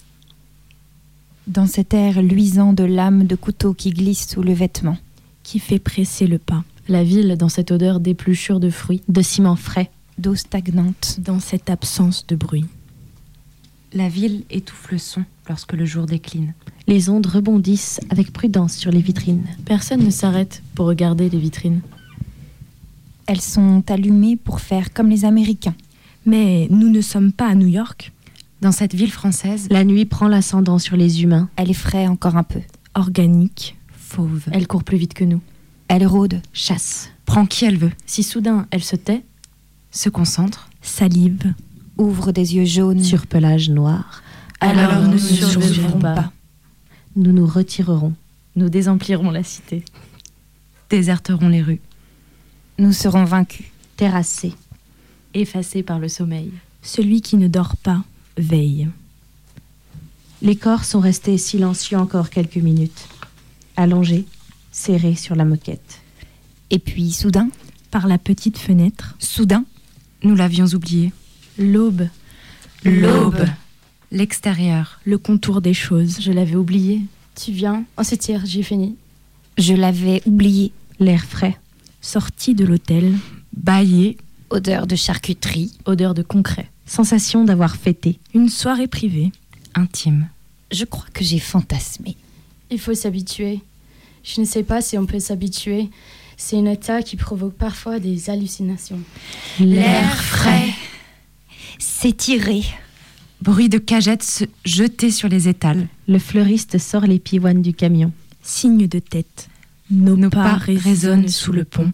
Dans cet air luisant de lames de couteau qui glissent sous le vêtement. Qui fait presser le pas. La ville dans cette odeur d'épluchure de fruits, de ciment frais. d'eau stagnante. Dans cette absence de bruit. La ville étouffe le son lorsque le jour décline. Les ondes rebondissent avec prudence sur les vitrines. Personne ne s'arrête pour regarder les vitrines. Elles sont allumées pour faire comme les Américains. Mais nous ne sommes pas à New York. Dans cette ville française, la nuit prend l'ascendant sur les humains. Elle effraie encore un peu. Organique, fauve. Elle court plus vite que nous. Elle rôde, chasse, prend qui elle veut. Si soudain elle se tait, se concentre, salive, ouvre des yeux jaunes, sur pelage noir, alors, alors nous ne survivrons pas. pas. Nous nous retirerons. Nous désemplirons la cité. Déserterons les rues. Nous serons vaincus, terrassés, effacés par le sommeil. Celui qui ne dort pas veille. Les corps sont restés silencieux encore quelques minutes, allongés, serrés sur la moquette. Et puis, soudain, par la petite fenêtre, soudain, nous l'avions oublié. L'aube. L'aube. L'extérieur. Le contour des choses. Je l'avais oublié. Tu viens, on se tire, j'ai fini. Je l'avais oublié. L'air frais. Sorti de l'hôtel. Baillé. Odeur de charcuterie. Odeur de concret. Sensation d'avoir fêté. Une soirée privée. Intime. Je crois que j'ai fantasmé. Il faut s'habituer. Je ne sais pas si on peut s'habituer. C'est un état qui provoque parfois des hallucinations. L'air frais. S'étirer. Bruit de cagettes jetées sur les étals. Le fleuriste sort les pivoines du camion. Signe de tête. Nos, Nos pas, résonnent sous le pont.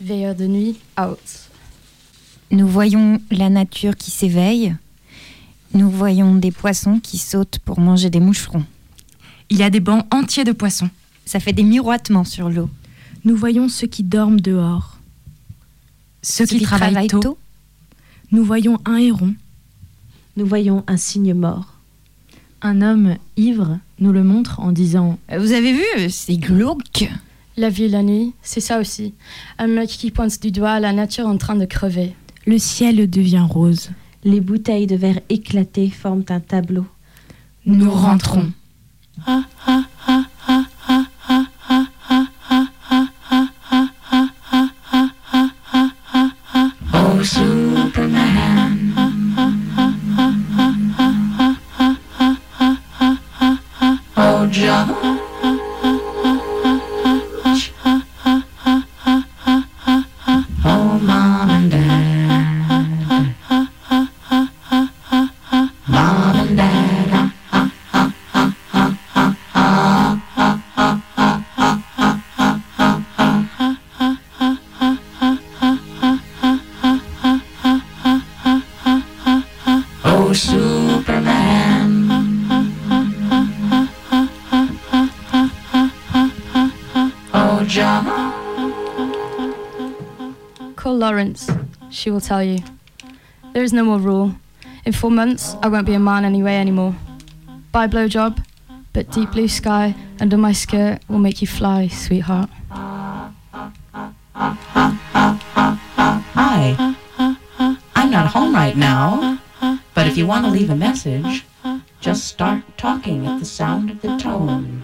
Veilleur de nuit, out. Nous voyons la nature qui s'éveille. Nous voyons des poissons qui sautent pour manger des moucherons. Il y a des bancs entiers de poissons. Ça fait des miroitements sur l'eau. Nous voyons ceux qui dorment dehors. Ceux, qui, travaillent, tôt. Nous voyons un héron. Nous voyons un cygne mort. Un homme ivre nous le montre en disant Vous avez vu, c'est glauque. La vie la nuit, c'est ça aussi. Un mec qui pointe du doigt la nature en train de crever. Le ciel devient rose. Les bouteilles de verre éclatées forment un tableau. Nous, Nous rentrons. Ah, ah, ah, ah, tell you. There is no more rule. In four months, I won't be a man anyway anymore. Buy blowjob, but deep blue sky under my skirt will make you fly, sweetheart. Hi. I'm not home right now, but if you want to leave a message, just start talking at the sound of the tone.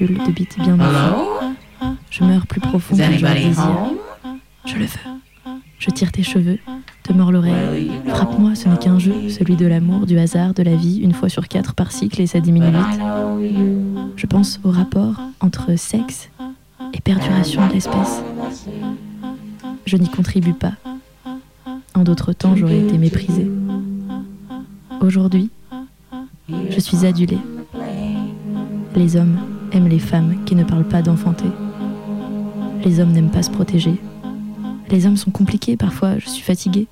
De bien? Je meurs plus profond que je home? Je le veux. Je tire tes cheveux, te mords l'oreille. Frappe-moi, ce n'est qu'un jeu, celui de l'amour, du hasard, de la vie, une fois sur quatre par cycle et ça diminue vite. Je pense au rapport entre sexe et perduration de l'espèce. Je n'y contribue pas. En d'autres temps, j'aurais été méprisée. Aujourd'hui, je suis adulée. Les hommes aiment les femmes qui ne parlent pas d'enfanter. Les hommes n'aiment pas se protéger. Les hommes sont compliqués parfois, je suis fatiguée.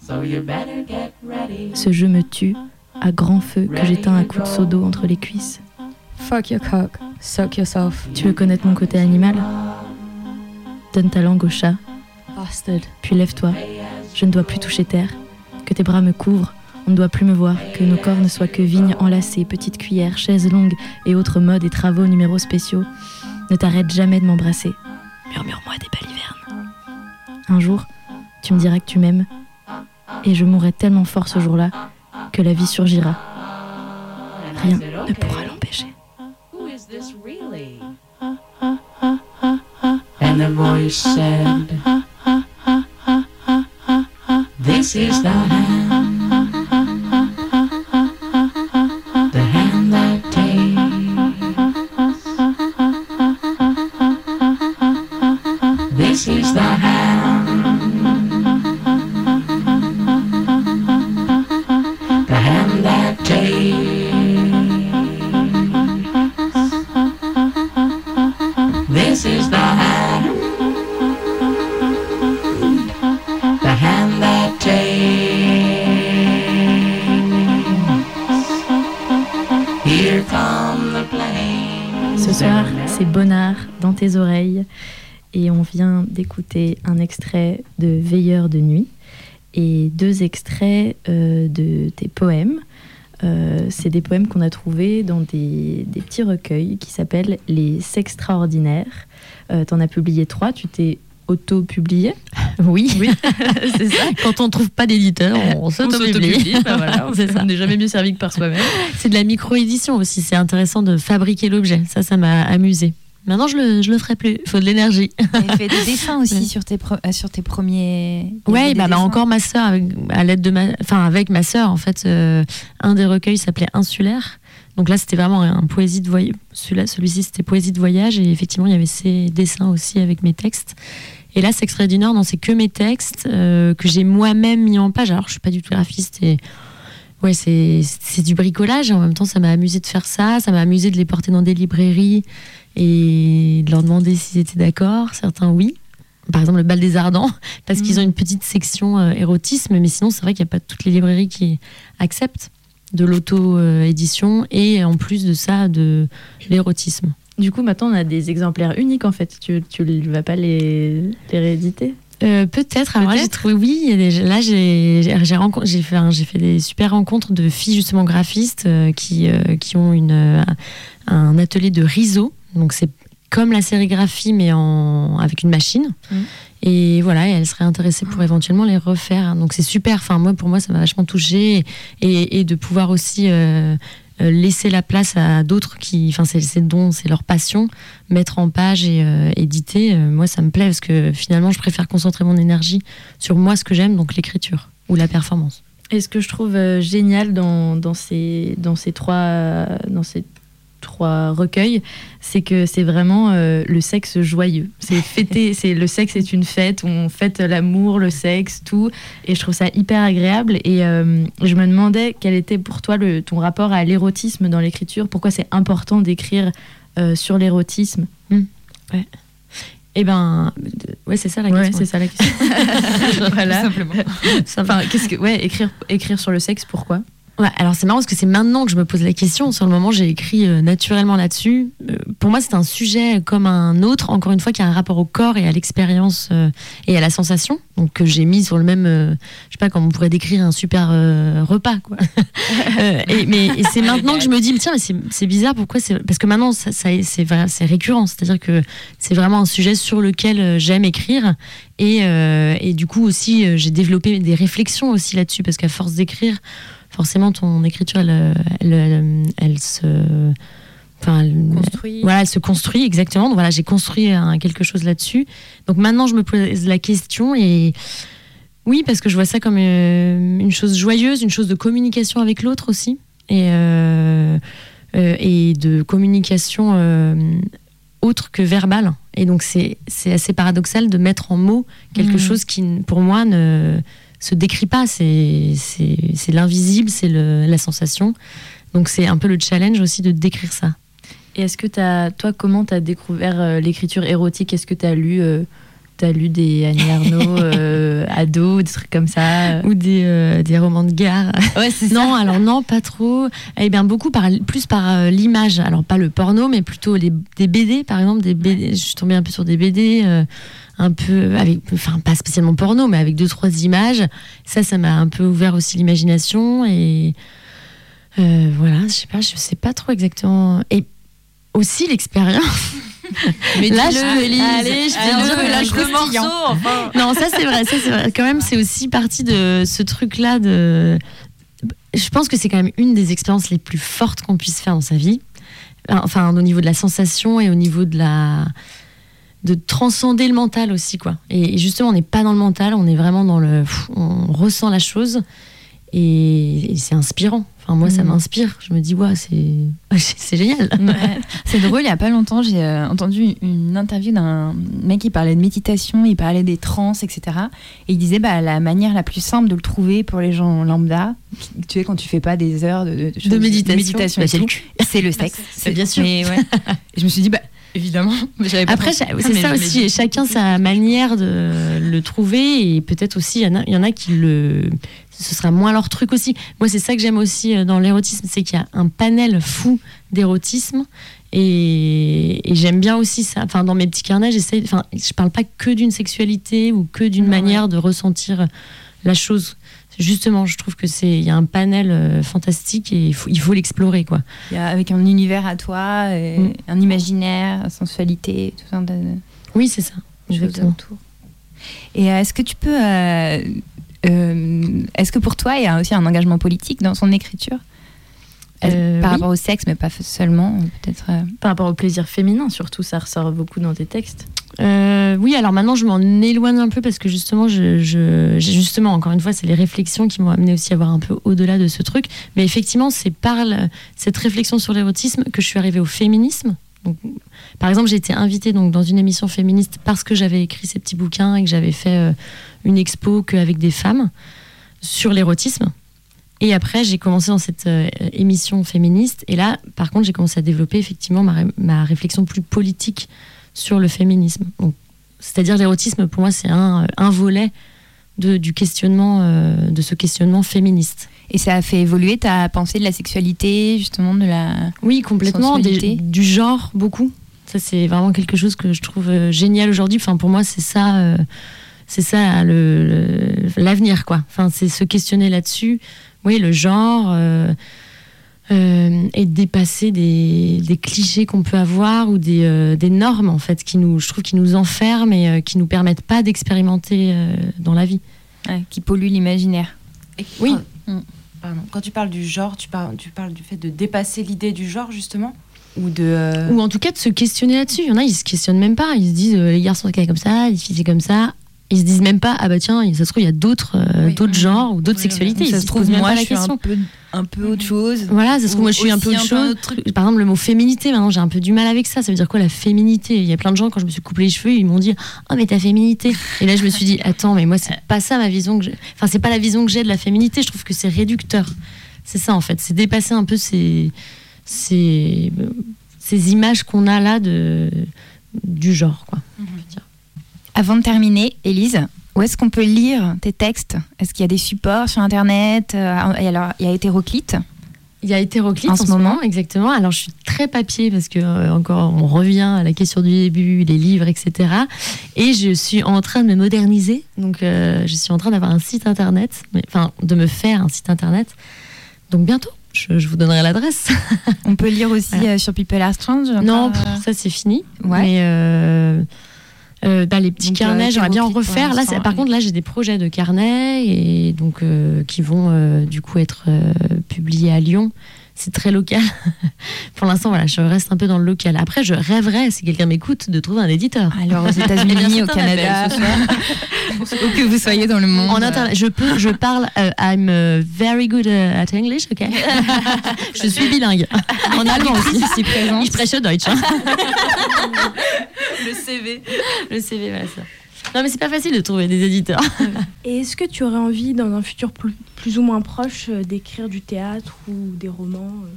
So you better get ready. Ce jeu me tue à grand feu que j'éteins à coups de seau d'eau entre les cuisses. Fuck your cock, suck yourself. Tu veux connaître mon côté animal? Donne ta langue au chat, Bastard. puis lève-toi. Je ne dois plus toucher terre. Que tes bras me couvrent, On ne doit plus me voir, que nos corps ne soient que vignes enlacées, petites cuillères, chaises longues et autres modes et travaux numéros spéciaux. Ne t'arrête jamais de m'embrasser. Murmure-moi des balivernes. Un jour, tu me diras que tu m'aimes, et je mourrai tellement fort ce jour-là que la vie surgira. Rien ne pourra l'empêcher. And the voice said, This is the hand, This is the hand, the hand that. This is the hand, the hand that. Ce soir, c'est Bonnard dans tes oreilles vient d'écouter un extrait de Veilleur de nuit et deux extraits euh, de tes poèmes. Euh, c'est des poèmes qu'on a trouvés dans des, des petits recueils qui s'appellent Les Sextraordinaires. Euh, T'en as publié trois, tu t'es auto-publié Oui, Oui, c'est ça. quand on trouve pas d'éditeur, on, s'auto-publie. bah voilà, on n'est jamais mieux servi que par soi-même. C'est de la micro-édition aussi, c'est intéressant de fabriquer l'objet. Ça, ça m'a amusé. Maintenant, je le, je le ferai plus. Il faut de l'énergie. Elle fait des dessins aussi sur tes, euh, sur tes premiers. des bah, bah, encore ma sœur, avec- à l'aide de ma, enfin avec ma sœur en fait, euh, un des recueils s'appelait Insulaire. Donc là, c'était vraiment un poésie de voyage. Celui-là, celui-ci, c'était poésie de voyage et effectivement, il y avait ces dessins aussi avec mes textes. Et là, c'est extrait du Nord, non, c'est que mes textes euh, que j'ai moi-même mis en page. Alors, je suis pas du tout graphiste et ouais, c'est c'est du bricolage. Et en même temps, ça m'a amusé de faire ça. Ça m'a amusé de les porter dans des librairies et de leur demander s'ils étaient d'accord. Certains, oui. Par exemple, le bal des Ardents, parce qu'ils ont une petite section euh, érotisme, mais sinon, c'est vrai qu'il n'y a pas toutes les librairies qui acceptent de l'auto-édition et en plus de ça, de l'érotisme. Du coup, maintenant, on a des exemplaires uniques en fait. Tu ne vas pas les, les rééditer? Euh, Peut-être. Alors là, j'ai trouvé, oui. des- là, j'ai fait, j'ai fait des super rencontres de filles justement graphistes euh, qui, euh, qui ont une, un atelier de riso. Donc c'est comme la sérigraphie mais en, avec une machine. Mhm. Et voilà, et elles seraient intéressées pour éventuellement les refaire. Donc c'est super. Enfin moi, pour moi, ça m'a vachement touchée et, et de pouvoir aussi euh, euh, laisser la place à d'autres qui, enfin c'est c'est don, c'est leur passion, mettre en page et euh, éditer. euh, moi, ça me plaît parce que finalement, je préfère concentrer mon énergie sur moi, ce que j'aime, donc l'écriture ou la performance. Et ce que je trouve génial dans, dans, ces, dans, ces trois, dans ces trois recueils, c'est que c'est vraiment euh, le sexe joyeux. C'est fêter, c'est le sexe est une fête, on fête l'amour, le sexe, tout. Et je trouve ça hyper agréable. Et euh, je me demandais quel était pour toi le, ton rapport à l'érotisme dans l'écriture. Pourquoi c'est important d'écrire euh, sur l'érotisme? Eh ben, ouais, c'est ça la Ouais, question. c'est ça la question. voilà. simplement. Enfin, qu'est-ce que, ouais, écrire, écrire sur le sexe, pourquoi? Ouais, alors c'est marrant parce que c'est maintenant que je me pose la question. Sur le moment, j'ai écrit euh, naturellement là-dessus. Euh, pour moi, c'est un sujet comme un autre, encore une fois, qui a un rapport au corps et à l'expérience euh, et à la sensation. Donc que j'ai mis sur le même, je sais pas comment on pourrait décrire un super repas, quoi. Mais c'est maintenant que je me dis, tiens, mais c'est- bizarre. Pourquoi Parce que maintenant, ça, ça- c'est récurrent. C'est-à-dire que c'est vraiment un sujet sur lequel j'aime écrire. Et, et du coup aussi, j'ai développé des réflexions aussi là-dessus parce qu'à force d'écrire forcément ton écriture elle, elle, elle, elle se enfin Construit. voilà elle se construit exactement donc voilà j'ai construit un- quelque chose là-dessus donc maintenant je me pose la question et oui parce que je vois ça comme euh, une chose joyeuse une chose de communication avec l'autre aussi et euh, euh, et de communication autre que verbale et donc c'est assez paradoxal de mettre en mots quelque Mhm. chose qui pour moi ne se décrit pas, c'est l'invisible, c'est la sensation. Donc c'est un peu le challenge aussi de décrire ça. Et est-ce que t'as, toi, comment tu as découvert euh, l'écriture érotique? Est-ce que tu as lu euh, T'as lu des Annie Arnaud euh, ados, des trucs comme ça? Ou des, euh, des romans de gare? Ouais, Non, alors non, pas trop. Eh bien, beaucoup par, plus par euh, l'image. Alors, pas le porno, mais plutôt les, des BD, par exemple. Des BD. Je suis tombée un peu sur des BD, un peu, avec, enfin, pas spécialement porno, mais avec deux, trois images. Ça, ça m'a un peu ouvert aussi l'imagination. Et voilà, je sais pas, je sais pas trop exactement. Et aussi l'expérience. Mais là, je, Élise. Allez, je lâche le morceau. Enfin. Non, ça c'est vrai, ça c'est vrai. Quand même, c'est aussi partie de ce truc-là de. Je pense que c'est quand même une des expériences les plus fortes qu'on puisse faire dans sa vie. Enfin, au niveau de la sensation et au niveau de la de transcender le mental aussi quoi. Et justement, on n'est pas dans le mental, on est vraiment dans le on ressent la chose et c'est inspirant moi, ça mm. m'inspire. Je me dis, ouais, c'est génial. C'est drôle, il n'y a pas longtemps, j'ai euh, entendu une interview d'un mec qui parlait de méditation, il parlait des trans, etc. Et il disait, bah, la manière la plus simple de le trouver pour les gens lambda, tu sais, quand tu fais pas des heures de, de, méditation, bah, c'est le, sexe. c'est bien sûr. Et, je me suis dit, bah, évidemment. Après, c'est ça aussi, chacun sa manière de le trouver, et peut-être aussi, il y, y, en a qui le ce sera moins leur truc aussi. Moi, c'est ça que j'aime aussi euh, dans l'érotisme, c'est qu'il y a un panel fou d'érotisme. Et, j'aime bien aussi ça. Enfin, dans mes petits carnets, j'essaye. Enfin, je parle pas que d'une sexualité ou que d'une manière de ressentir la chose. Justement, je trouve que c'est il y a un panel euh, fantastique et il faut il faut l'explorer quoi. avec un univers à toi, mm. un imaginaire, sensualité, tout ça. Oui, c'est ça. Exactement. Et euh, est-ce que tu peux euh, est-ce que pour toi, il y a aussi un engagement politique dans son écriture? Euh, par rapport au sexe, mais pas seulement, peut-être. Euh par rapport au plaisir féminin, surtout, ça ressort beaucoup dans tes textes. oui, alors maintenant, je m'en éloigne un peu parce que justement, je, justement, encore une fois, c'est les réflexions qui m'ont amené aussi à voir un peu au-delà de ce truc. Mais effectivement, c'est par cette réflexion sur l'érotisme que je suis arrivée au féminisme. par exemple, j'ai été invitée donc, dans une émission féministe parce que j'avais écrit ces petits bouquins et que j'avais fait une expo qu'avec des femmes sur l'érotisme. Et après, j'ai commencé dans cette euh, émission féministe. Et là, par contre, j'ai commencé à développer effectivement ma, réflexion plus politique sur le féminisme. C'est-à-dire l'érotisme, pour moi, c'est un, un, volet de, du questionnement, euh, de ce questionnement féministe. Et ça a fait évoluer ta pensée de la sexualité, justement, de la. Oui, complètement. du genre, beaucoup. Ça, c'est vraiment quelque chose que je trouve euh, génial aujourd'hui. Enfin, pour moi, c'est ça c'est ça l'avenir, quoi. Enfin, c'est se questionner là-dessus. Oui, le genre. Euh, euh, et dépasser des, clichés qu'on peut avoir ou euh, des, normes en fait qui nous je trouve qui nous enferment et qui nous permettent pas d'expérimenter dans la vie qui polluent l'imaginaire oui mm. quand tu parles du genre tu parles, tu parles du fait de dépasser l'idée du genre justement ou de ou en tout cas de se questionner là-dessus il y en a ils se questionnent même pas ils se disent les garçons sont comme ça les filles c'est comme ça ils se disent même pas ah bah tiens ça se trouve il y a d'autres euh, d'autres genres ou d'autres sexualités. Ça se trouve moi je suis un peu un peu autre chose. Voilà ça se trouve moi je suis un peu autre chose. par exemple le mot féminité maintenant j'ai un peu du mal avec ça. Ça veut dire quoi la féminité? Il y a plein de gens quand je me suis coupé les cheveux ils m'ont dit oh mais ta féminité. Et là je me suis dit attends mais moi c'est pas ça ma vision que j'ai. Enfin c'est pas la vision que j'ai de la féminité. Je trouve que c'est réducteur. C'est ça en fait. C'est dépasser un peu ces ces ces images qu'on a là de du genre quoi mhm. Avant de terminer, Élise, où est-ce qu'on peut lire tes textes? Est-ce qu'il y a des supports sur Internet euh, alors, il y a hétéroclite? Il y a hétéroclite en, ce moment, exactement. Alors je suis très papier parce que euh, encore on revient à la question du début, les livres, etc. Et je suis en train de me moderniser. Donc euh, je suis en train d'avoir un site internet, enfin de me faire un site internet. Donc bientôt. Je, vous donnerai l'adresse. on peut lire aussi sur People Are Strange Non, ça c'est fini. Ouais. Mais euh, bah, les petits carnets, j'aimerais bien en refaire. Là, par contre, là, j'ai des projets de carnets et donc euh, qui vont euh, du coup être publiés à Lyon. C'est très local. Pour l'instant, voilà, je reste un peu dans le local. Après, je rêverais, si quelqu'un m'écoute, de trouver un éditeur. Alors aux États-Unis, au Canada, où que vous soyez dans le monde. En je peux, je parle. I'm very good at English, ok? je suis bilingue. En allemand aussi. Ici présent. Ich spreche Deutsch. Hein. le CV. Le CV, voilà ça. Non, mais c'est pas facile de trouver des éditeurs. Et est-ce que tu aurais envie, dans un futur plus, ou moins proche, euh, d'écrire du théâtre ou des romans euh?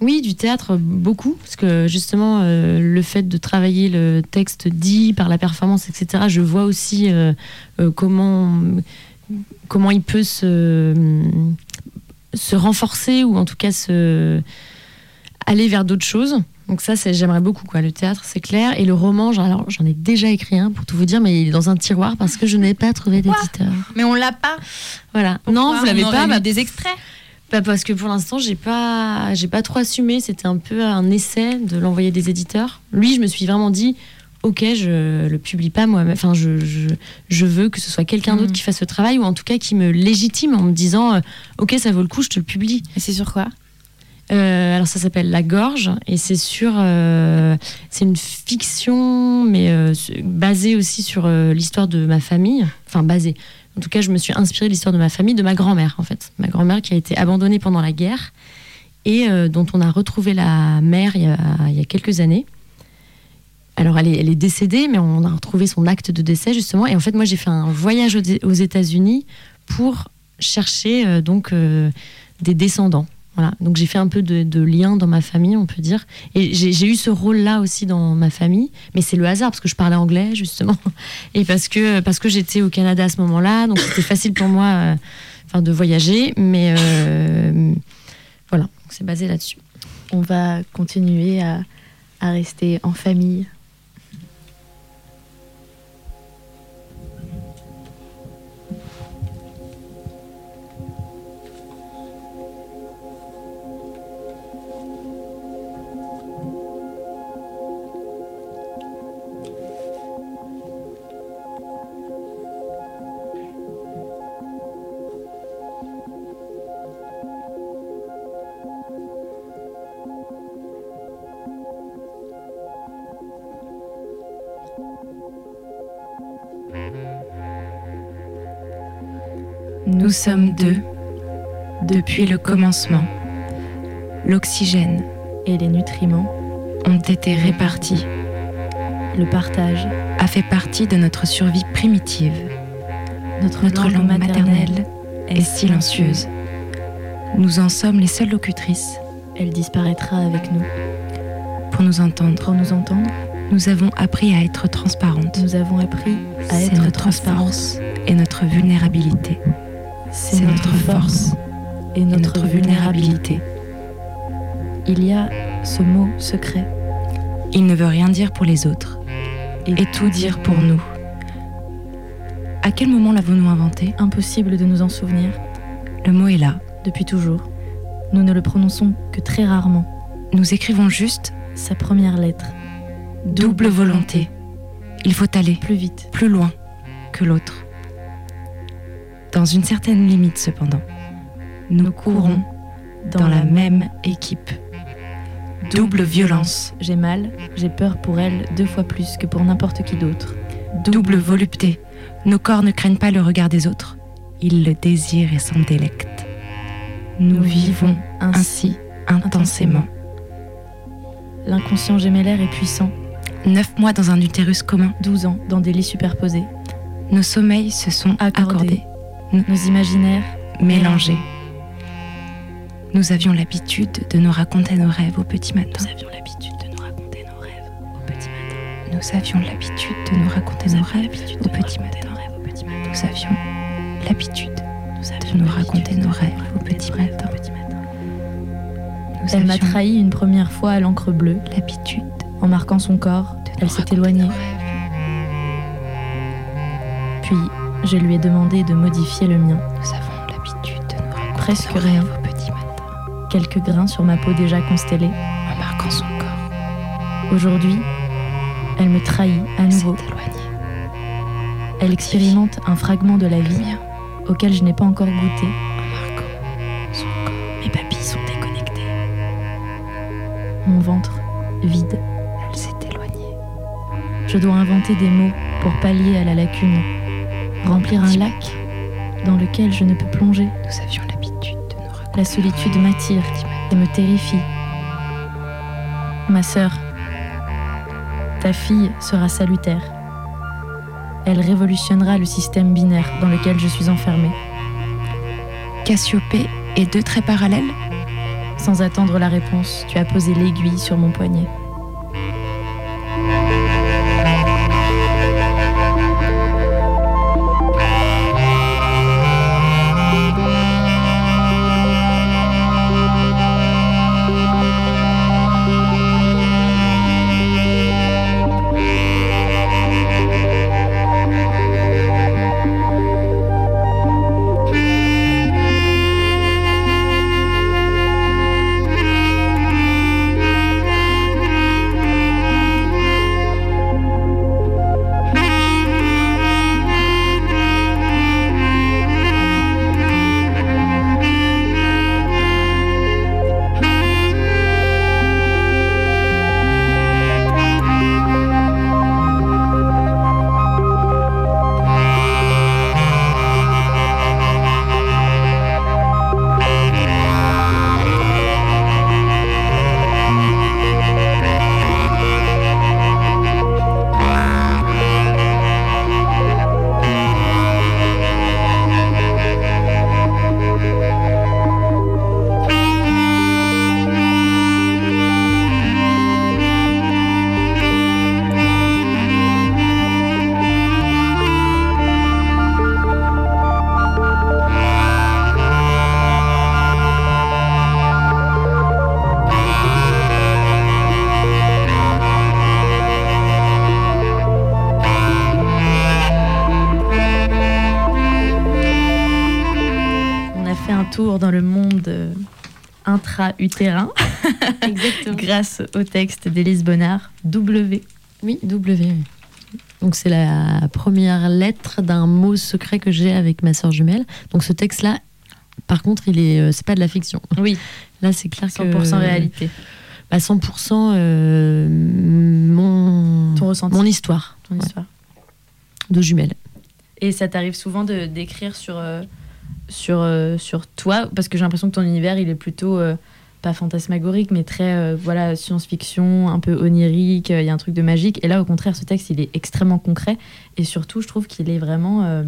Oui, du théâtre, beaucoup. Parce que justement, euh, le fait de travailler le texte dit par la performance, etc., je vois aussi euh, euh, comment, comment il peut se, se renforcer ou en tout cas se, aller vers d'autres choses. Donc ça, j'aimerais beaucoup. Quoi. Le théâtre, c'est clair. Et le roman, alors j'en ai déjà écrit un, pour tout vous dire, mais il est dans un tiroir parce que je n'ai pas trouvé d'éditeur. Mais on l'a pas Voilà. non, vous l'avez pas. Bah, des extraits parce que pour l'instant, j'ai pas, j'ai pas trop assumé. C'était un peu un essai de l'envoyer des éditeurs. Lui, je me suis vraiment dit, ok, je le publie pas moi. Enfin, je, je, veux que ce soit quelqu'un d'autre mm. qui fasse ce travail ou en tout cas qui me légitime en me disant, euh, ok, ça vaut le coup, je te le publie. Et c'est sur quoi? Euh, alors ça s'appelle La Gorge et c'est sur euh, c'est une fiction mais basée aussi sur l'histoire de ma famille enfin basée en tout cas, je me suis inspirée de l'histoire de ma famille, de ma grand-mère, en fait. Ma grand-mère qui a été abandonnée pendant la guerre et euh, dont on a retrouvé la mère il y a, quelques années. Alors, elle est, elle est, décédée, mais on a retrouvé son acte de décès, justement. Et en fait, moi, j'ai fait un voyage aux États-Unis pour chercher euh, donc euh, des descendants. Voilà. Donc j'ai fait un peu de, de, lien dans ma famille, on peut dire. Et j'ai eu ce rôle-là aussi dans ma famille, mais c'est le hasard parce que je parlais anglais justement et parce que parce que j'étais au Canada à ce moment-là, donc c'était facile pour moi, euh, de voyager. Mais euh, voilà, c'est basé là-dessus. On va continuer à rester en famille Nous sommes deux depuis le commencement. L'oxygène et les nutriments ont été répartis. Le partage a fait partie de notre survie primitive. Notre, langue, maternelle, est silencieuse. Nous en sommes les seules locutrices. Elle disparaîtra avec nous. Pour nous entendre. Pour nous entendre. Nous avons appris à être transparentes. Nous avons appris à être notre transparence et notre vulnérabilité c'est notre force et notre, vulnérabilité. Il y a ce mot secret. Il ne veut rien dire pour les autres et, tout dire pour nous. À quel moment l'avons-nous inventé? Impossible de nous en souvenir. Le mot est là. Depuis toujours. Nous ne le prononçons que très rarement. Nous écrivons juste sa première lettre. Double volonté. Il faut aller plus vite, plus loin que l'autre dans une certaine limite cependant. Nous, courons dans, la même équipe. Double violence. J'ai mal, j'ai peur pour elle deux fois plus que pour n'importe qui d'autre. Double volupté. Nos corps ne craignent pas le regard des autres. Ils le désirent et s'en délectent. Nous, vivons ainsi intensément. L'inconscient gémellaire est puissant. Neuf mois dans un utérus commun. Douze ans dans des lits superposés. Nos sommeils se sont accordés nos imaginaires mélangés. Nous avions l'habitude de nous raconter nos rêves au petit matin. Nous avions l'habitude de nous raconter nos rêves au petit matin. Nous avions l'habitude de nous raconter nos rêves au petit matin. Nous avions l'habitude de nous raconter nos rêves au petit matin. Elle m'a trahi une première fois à l'encre bleue. L'habitude. En marquant son corps, elle s'est éloignée. Puis je lui ai demandé de modifier le mien. Nous avons l'habitude de nous raconter Presque rien. Au petit matin. Quelques grains sur ma peau déjà constellée. En marquant son corps. Aujourd'hui, elle me trahit à nouveau. Elle expérimente un fragment de la vie auquel je n'ai pas encore goûté. En marquant son corps. Mes papilles sont déconnectées. Mon ventre vide. Elle s'est éloignée. Je dois inventer des mots pour pallier à la lacune remplir un lac dans lequel je ne peux plonger. Nous avions l'habitude de nous raconter. La solitude m'attire et me terrifie. Ma sœur, ta fille sera salutaire. Elle révolutionnera le système binaire dans lequel je suis enfermée. Cassiopée et deux traits parallèles? Sans attendre la réponse, tu as posé l'aiguille sur mon poignet. Intra-utérin. Grâce au texte d'Élise Bonnard, W. Oui, W. Donc c'est la première lettre d'un mot secret que j'ai avec ma soeur jumelle. Donc ce texte-là, par contre, il est, euh, c'est pas de la fiction. Oui. Là, c'est clair 100% que 100% réalité. Bah 100% euh, mon Ton ressenti. mon histoire. Ton histoire. De jumelles. Et ça t'arrive souvent de d'écrire sur sur, euh, sur toi? Parce que j'ai l'impression que ton univers, il est plutôt, euh, pas fantasmagorique, mais très euh, voilà science-fiction, un peu onirique, il y a un truc de magique. Et là, au contraire, ce texte, il est extrêmement concret. Et surtout, je trouve qu'il est vraiment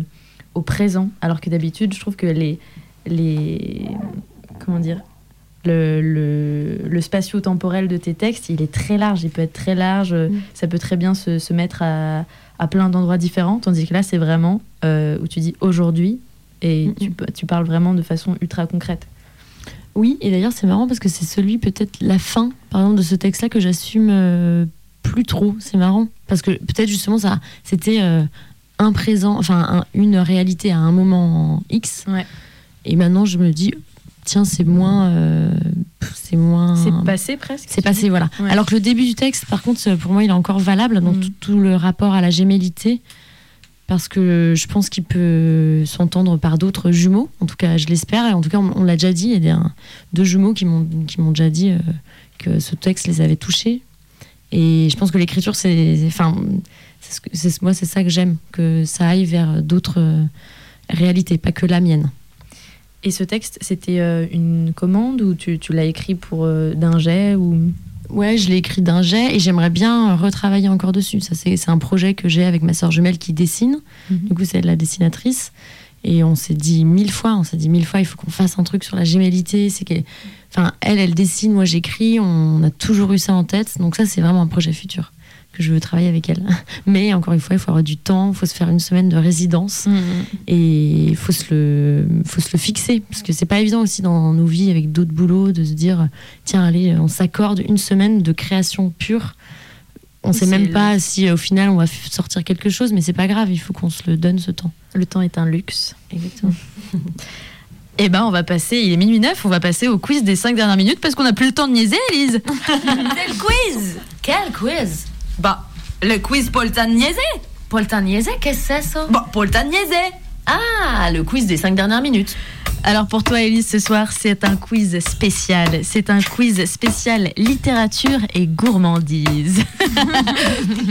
au présent. Alors que d'habitude, je trouve que les... les comment dire le, le, le spatio-temporel de tes textes, il est très large, il peut être très large, mm. ça peut très bien se, se mettre à, à plein d'endroits différents, tandis que là, c'est vraiment où tu dis aujourd'hui, et tu, tu, parles vraiment de façon ultra concrète. Oui, et d'ailleurs c'est marrant parce que c'est celui peut-être la fin, par exemple, de ce texte-là que j'assume euh, plus trop. C'est marrant parce que peut-être justement ça, c'était euh, un présent, enfin une réalité à un moment X. Ouais. Et maintenant je me dis tiens c'est moins, euh, c'est moins. C'est passé presque. C'est passé voilà. Alors que le début du texte, par contre, pour moi il est encore valable dans mm. tout, tout, le rapport à la gémellité parce que je pense qu'il peut s'entendre par d'autres jumeaux. En tout cas, je l'espère. Et en tout cas, on, l'a déjà dit. Il y a deux jumeaux qui m'ont déjà dit euh, que ce texte les avait touchés. Et je pense que l'écriture, c'est, enfin, moi, c'est ça que j'aime, que ça aille vers d'autres euh, réalités, pas que la mienne. Et ce texte, c'était euh, une commande ou tu, tu l'as écrit pour d'un jet ou? Ouais, je l'ai écrit d'un jet et j'aimerais bien retravailler encore dessus. Ça, c'est un projet que j'ai avec ma soeur jumelle qui dessine. Mhm. Du coup, c'est la dessinatrice. Et on s'est dit mille fois, on s'est dit mille fois, il faut qu'on fasse un truc sur la gémellité. C'est que, enfin, elle, elle dessine, moi j'écris. On a toujours eu ça en tête. Donc ça, c'est vraiment un projet futur que je veux travailler avec elle. Mais encore une fois, il faut avoir du temps, il faut se faire une semaine de résidence mm, et il faut se le, faut se le fixer parce que c'est pas évident aussi dans nos vies avec d'autres boulots de se dire tiens allez, on s'accorde une semaine de création pure. On sait même pas si au final on va sortir quelque chose, mais c'est pas grave, il faut qu'on se le donne ce temps. Le temps est un luxe. Exactement. Eh ben, on va passer, il est minuit 9, on va passer au quiz des 5 dernières minutes parce qu'on n'a plus le temps de niaiser, Elise. Quel quiz? Quel quiz? Bah, le quiz de niaiser, qu'est-ce que c'est ça? Bah, pour Ah, le quiz des 5 dernières minutes. Alors pour toi, Elise, ce soir, c'est un quiz spécial. C'est un quiz spécial littérature et gourmandise.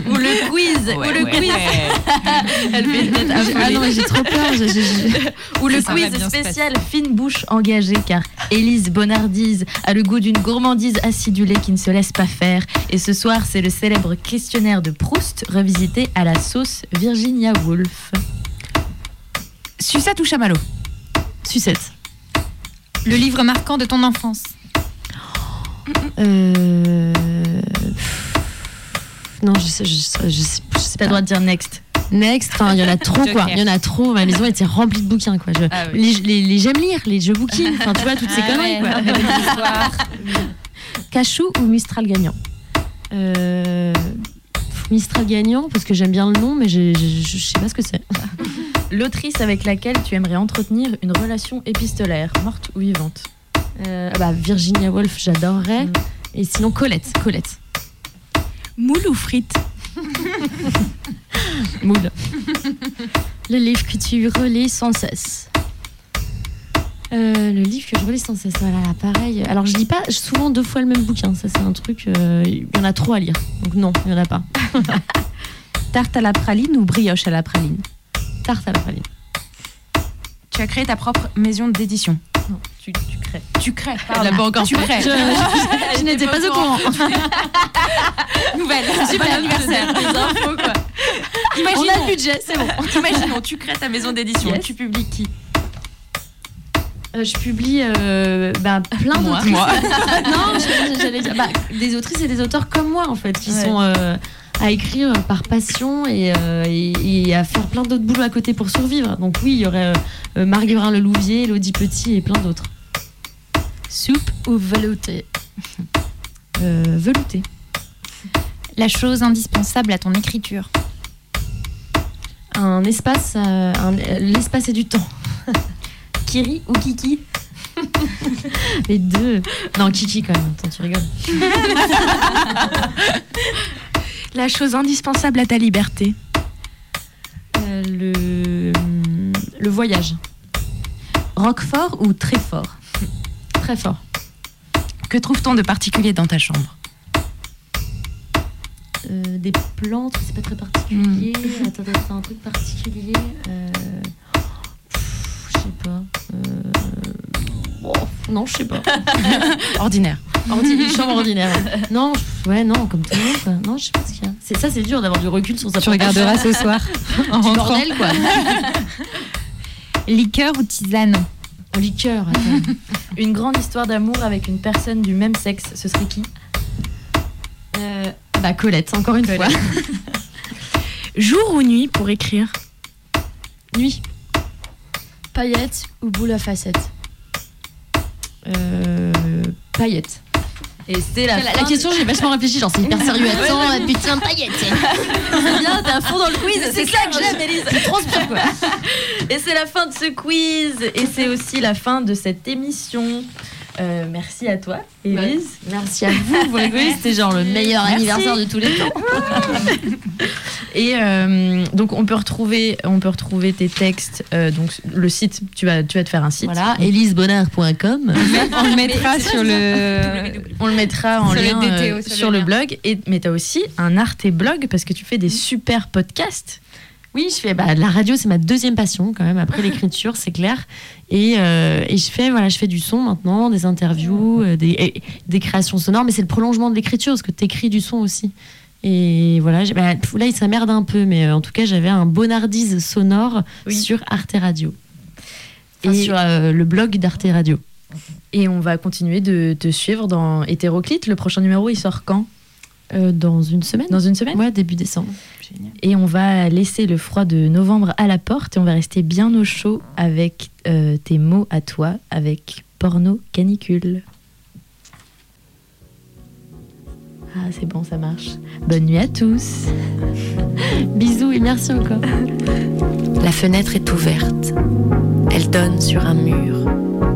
ou le quiz. ou le quiz. Elle fait ah, non, j'ai trop peur. ou le quiz spécial fine bouche engagée, car Élise Bonardise a le goût d'une gourmandise acidulée qui ne se laisse pas faire. Et ce soir, c'est le célèbre questionnaire de Proust revisité à la sauce Virginia Woolf. Sucette ou chamallow Sucette. Le livre marquant de ton enfance. Euh... Non, je sais, je sais, je sais, je sais T'as le droit de dire next. Next, enfin, il y en a trop quoi. Il y en a trop. Ma maison était remplie de bouquins quoi. Je- Ah oui. Les, les, les j'aime lire, les jeux booking, enfin tu vois toutes ces Ah conneries ouais. quoi. Cachou ou Mistral gagnant Euh, Mistral gagnant parce que j'aime bien le nom, mais je, je, je sais pas ce que c'est. L'autrice avec laquelle tu aimerais entretenir une relation épistolaire, morte ou vivante. Euh, ah bah, Virginia Woolf, j'adorerais. Mm. Et sinon Colette, Colette. Moule ou frites Moule. Le livre que tu relis sans cesse. Euh, le livre que je relis sans cesse, voilà, pareil. Alors je lis pas souvent deux fois le même bouquin, ça c'est un truc, euh, il y en a trop à lire. Donc non, il y en a pas. Tarte à la praline ou brioche à la praline? Tarte à la praline. Tu as créé ta propre maison d'édition. Non, tu, tu crées. Tu crées, Elle l'a pas encore Tu crées. Je, je- je n'étais pas au courant. Nouvelle, super anniversaire. Des infos, quoi. Imaginons, On a le budget, c'est bon. imaginons, tu crées ta maison d'édition. Yes. Tu publies qui Euh, je publie euh, bah, plein d'autrices. Moi. non, j'allais dire bah, des autrices et des auteurs comme moi en fait, qui Ouais. sont euh, à écrire par passion et, euh, et- et à faire plein d'autres boulots à côté pour survivre. Donc oui, il y aurait euh, Marguerite Lelouvier, Elodie Petit et plein d'autres. Soupe ou velouté? Euh, velouté. La chose indispensable à ton écriture. Un espace, euh, euh, l'espace et du temps. Kiri ou Kiki? Les deux. Non, Kiki quand même. Attends, tu rigoles. La chose indispensable à ta liberté Euh, le, le voyage. Roquefort ou très fort? Très fort. Que trouve-t-on de particulier dans ta chambre? Euh, des plantes, c'est pas très particulier. Attends, attends, attends, un truc particulier. Euh... Je sais pas. Euh... oh, non, je sais pas. Ordinaire. Ordi- une chambre ordinaire. Non, ouais, non, comme tout le monde. quoi. Non, je sais pas ce qu'il y a. C'est, ça, c'est dur d'avoir du recul sur sa Tu regarderas ce soir en Du rentrant. bordel, quoi. Liqueur ou tisane En liqueur. attends. Une grande histoire d'amour avec une personne du même sexe, ce serait qui? Euh, bah, Colette, encore une fois. Jour ou nuit pour écrire? Nuit. Paillettes ou boule à facettes? Euh, paillettes. Et c'est la, La, fin la question, j'ai vachement réfléchi, genre c'est hyper sérieux. Attends, putain, paillettes. C'est bien, t'es à fond dans le quiz. C'est ça que j'aime, Élise. Transpire, quoi. Et c'est la fin de ce quiz. Et c'est aussi la fin de cette émission. Euh, merci à toi, Élise. Merci à vous, vous rigolez, c'était genre le meilleur Merci. anniversaire de tous les temps. Et euh, donc on peut retrouver, on peut retrouver tes textes. euh, donc le site, tu vas, tu vas te faire un site. Voilà, elisebonheur.com. On le mettra sur le. On le mettra en Sur lien DTO, sur le sur le lien. blog. Et, mais tu as aussi un art et blog parce que tu fais des super podcasts. Oui, je fais bah, la radio, c'est ma deuxième passion quand même après l'écriture, c'est clair. Et, euh, et je fais voilà, je fais du son maintenant, des interviews, euh, des, des créations sonores, mais c'est le prolongement de l'écriture parce que tu écris du son aussi. Et voilà, bah, là ça merde un peu, mais euh, en tout cas j'avais un bonardise sonore Oui. sur Arte Radio. Enfin, Et- sur le blog d'Arte Radio. Et on va continuer de te suivre dans Hétéroclite. Le prochain numéro, il sort quand? Dans une semaine Dans une semaine? Ouais, début décembre. Et on va laisser le froid de novembre à la porte et on va rester bien au chaud avec euh, tes mots à toi, avec porno canicule. Ah, c'est bon, ça marche. Bonne nuit à tous. Bisous et merci encore. La fenêtre est ouverte. Elle donne sur un mur.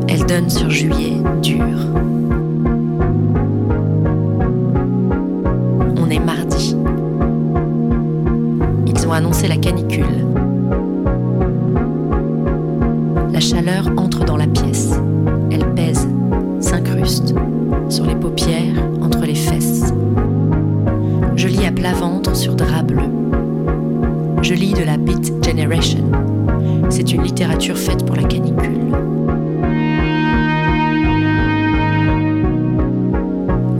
Elle donne sur juillet dur. Annoncé la canicule. La chaleur entre dans la pièce. Elle pèse, s'incruste sur les paupières, entre les fesses. Je lis à plat ventre sur drap bleu. Je lis de la Beat Generation. C'est une littérature faite pour la canicule.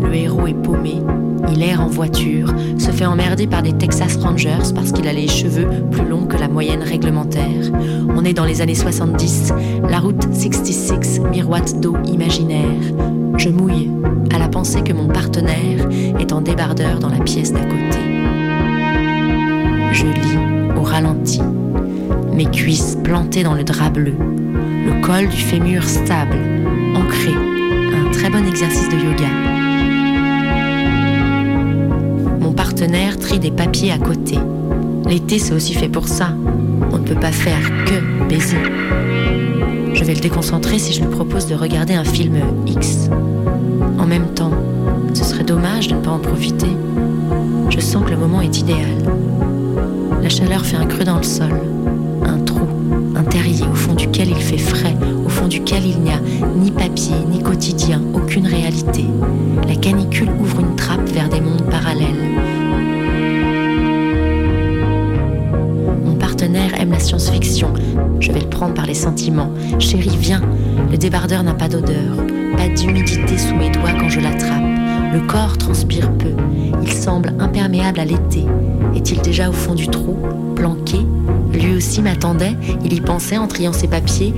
Le héros est paumé, il erre en voiture, se fait emmerder par des Texas Rangers parce qu'il a les cheveux plus longs que la moyenne réglementaire. On est dans les années 70, la route 66 miroite d'eau imaginaire. Je mouille à la pensée que mon partenaire est en débardeur dans la pièce d'à côté. Je lis au ralenti, mes cuisses plantées dans le drap bleu, le col du fémur stable, ancré, un très bon exercice de yoga. Partenaire trie des papiers à côté. L'été, c'est aussi fait pour ça. On ne peut pas faire que baiser. Je vais le déconcentrer si je lui propose de regarder un film X. En même temps, ce serait dommage de ne pas en profiter. Je sens que le moment est idéal. La chaleur fait un creux dans le sol, un trou, un terrier au fond duquel il fait frais, au fond duquel il n'y a ni papier, ni quotidien, aucune réalité. La canicule ouvre une trappe vers des mondes parallèles. Je vais le prendre par les sentiments. Chérie, viens. Le débardeur n'a pas d'odeur, pas d'humidité sous mes doigts quand je l'attrape. Le corps transpire peu. Il semble imperméable à l'été. Est-il déjà au fond du trou, planqué aussi m'attendait. Il y pensait en triant ses papiers.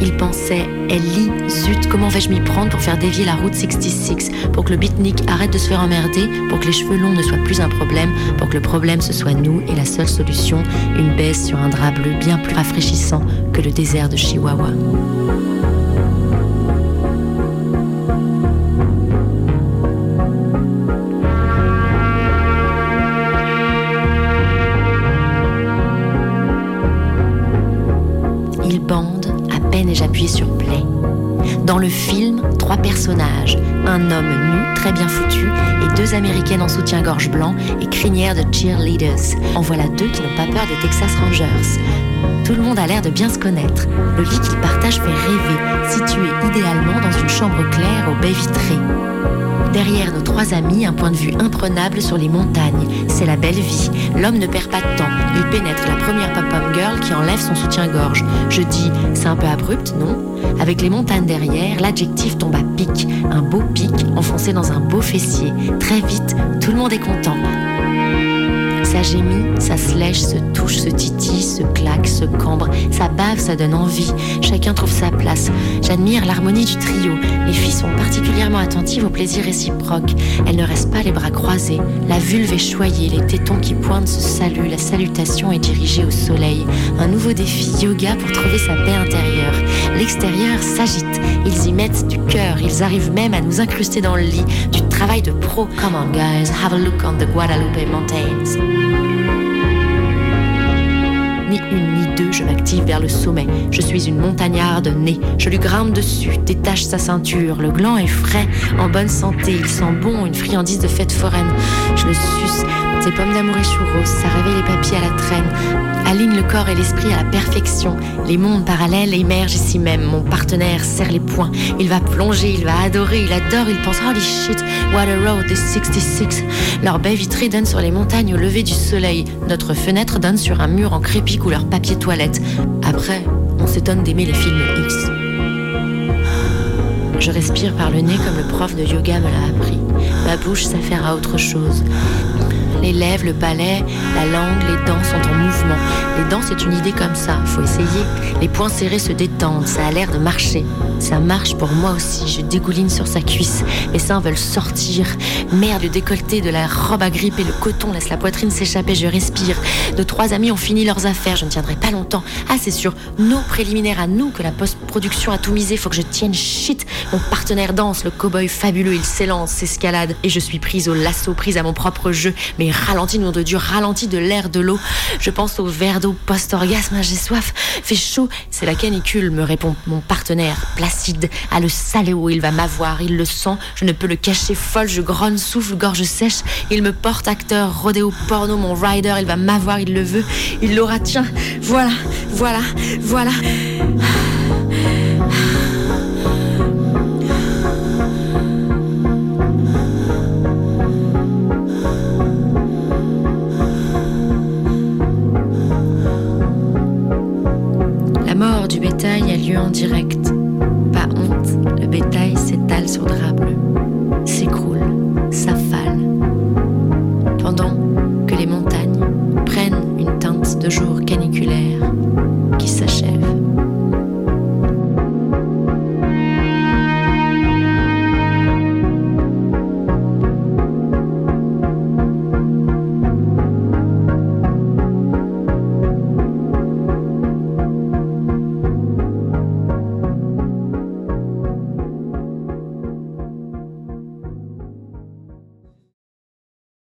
Il pensait, elle lit, zut, comment vais-je m'y prendre pour faire dévier la route 66, pour que le beatnik arrête de se faire emmerder, pour que les cheveux longs ne soient plus un problème, pour que le problème ce soit nous et la seule solution, une baisse sur un drap bleu bien plus rafraîchissant que le désert de Chihuahua. Soutien-gorge blanc et crinière de cheerleaders. En voilà deux qui n'ont pas peur des Texas Rangers. Tout le monde a l'air de bien se connaître. Le lit qu'ils partagent fait rêver, situé idéalement dans une chambre claire aux baies vitrées. Derrière nos trois amis, un point de vue imprenable sur les montagnes. C'est la belle vie. L'homme ne perd pas de temps. Il pénètre la première pop-up girl qui enlève son soutien-gorge. Je dis, c'est un peu abrupt, non? Avec les montagnes derrière, l'adjectif tombe à pic. Un beau pic enfoncé dans un beau fessier. Très vite, tout le monde est content. Ça gémit, ça se lèche, se touche, se titille, se claque, se cambre, ça bave, ça donne envie. Chacun trouve sa place. J'admire l'harmonie du trio. Les filles sont particulièrement attentives au plaisir réciproque. Elles ne restent pas les bras croisés. La vulve est choyée, les tétons qui pointent se saluent. La salutation est dirigée au soleil. Un nouveau défi yoga pour trouver sa paix intérieure. L'extérieur s'agite. Ils y mettent du cœur. Ils arrivent même à nous incruster dans le lit. Du travail de pro. Come on, guys, have a look on the Guadalupe Mountains. Ni une ni deux, je m'active vers le sommet. Je suis une montagnarde née. Je lui grimpe dessus, détache sa ceinture. Le gland est frais, en bonne santé. Il sent bon, une friandise de fête foraine. Je le suce. Ses pommes d'amour et churros, ça réveille les papiers à la traîne. Aligne le corps et l'esprit à la perfection. Les mondes parallèles émergent ici même. Mon partenaire serre les poings. Il va plonger, il va adorer, il adore, il pense Holy shit, what a road, this 66. Leur baie vitrée donne sur les montagnes au lever du soleil. Notre fenêtre donne sur un mur en crépi couleur papier toilette. Après, on s'étonne d'aimer les films X. Je respire par le nez comme le prof de yoga me l'a appris. Ma bouche s'affaire à autre chose. Les lèvres, le palais, la langue, les dents sont en mouvement. Les dents, c'est une idée comme ça, faut essayer. Les poings serrés se détendent, ça a l'air de marcher. Ça marche pour moi aussi, je dégouline sur sa cuisse. Mes seins veulent sortir. Merde, le décolleté de la robe à gripper, le coton laisse la poitrine s'échapper, je respire. Nos trois amis ont fini leurs affaires, je ne tiendrai pas longtemps. Ah, c'est sur nos préliminaires à nous que la post-production a tout misé, faut que je tienne shit. Mon partenaire danse, le cow-boy fabuleux, il s'élance, s'escalade. Et je suis prise au lasso, prise à mon propre jeu. Ralenti, nom de Dieu, ralenti de l'air, de l'eau. Je pense au verre d'eau post-orgasme, j'ai soif, fait chaud. C'est la canicule, me répond mon partenaire, placide, à le saléo, il va m'avoir, il le sent, je ne peux le cacher, folle, je grogne, souffle, gorge sèche. Il me porte acteur, rodéo, porno, mon rider, il va m'avoir, il le veut, il l'aura, tiens, voilà, voilà, voilà.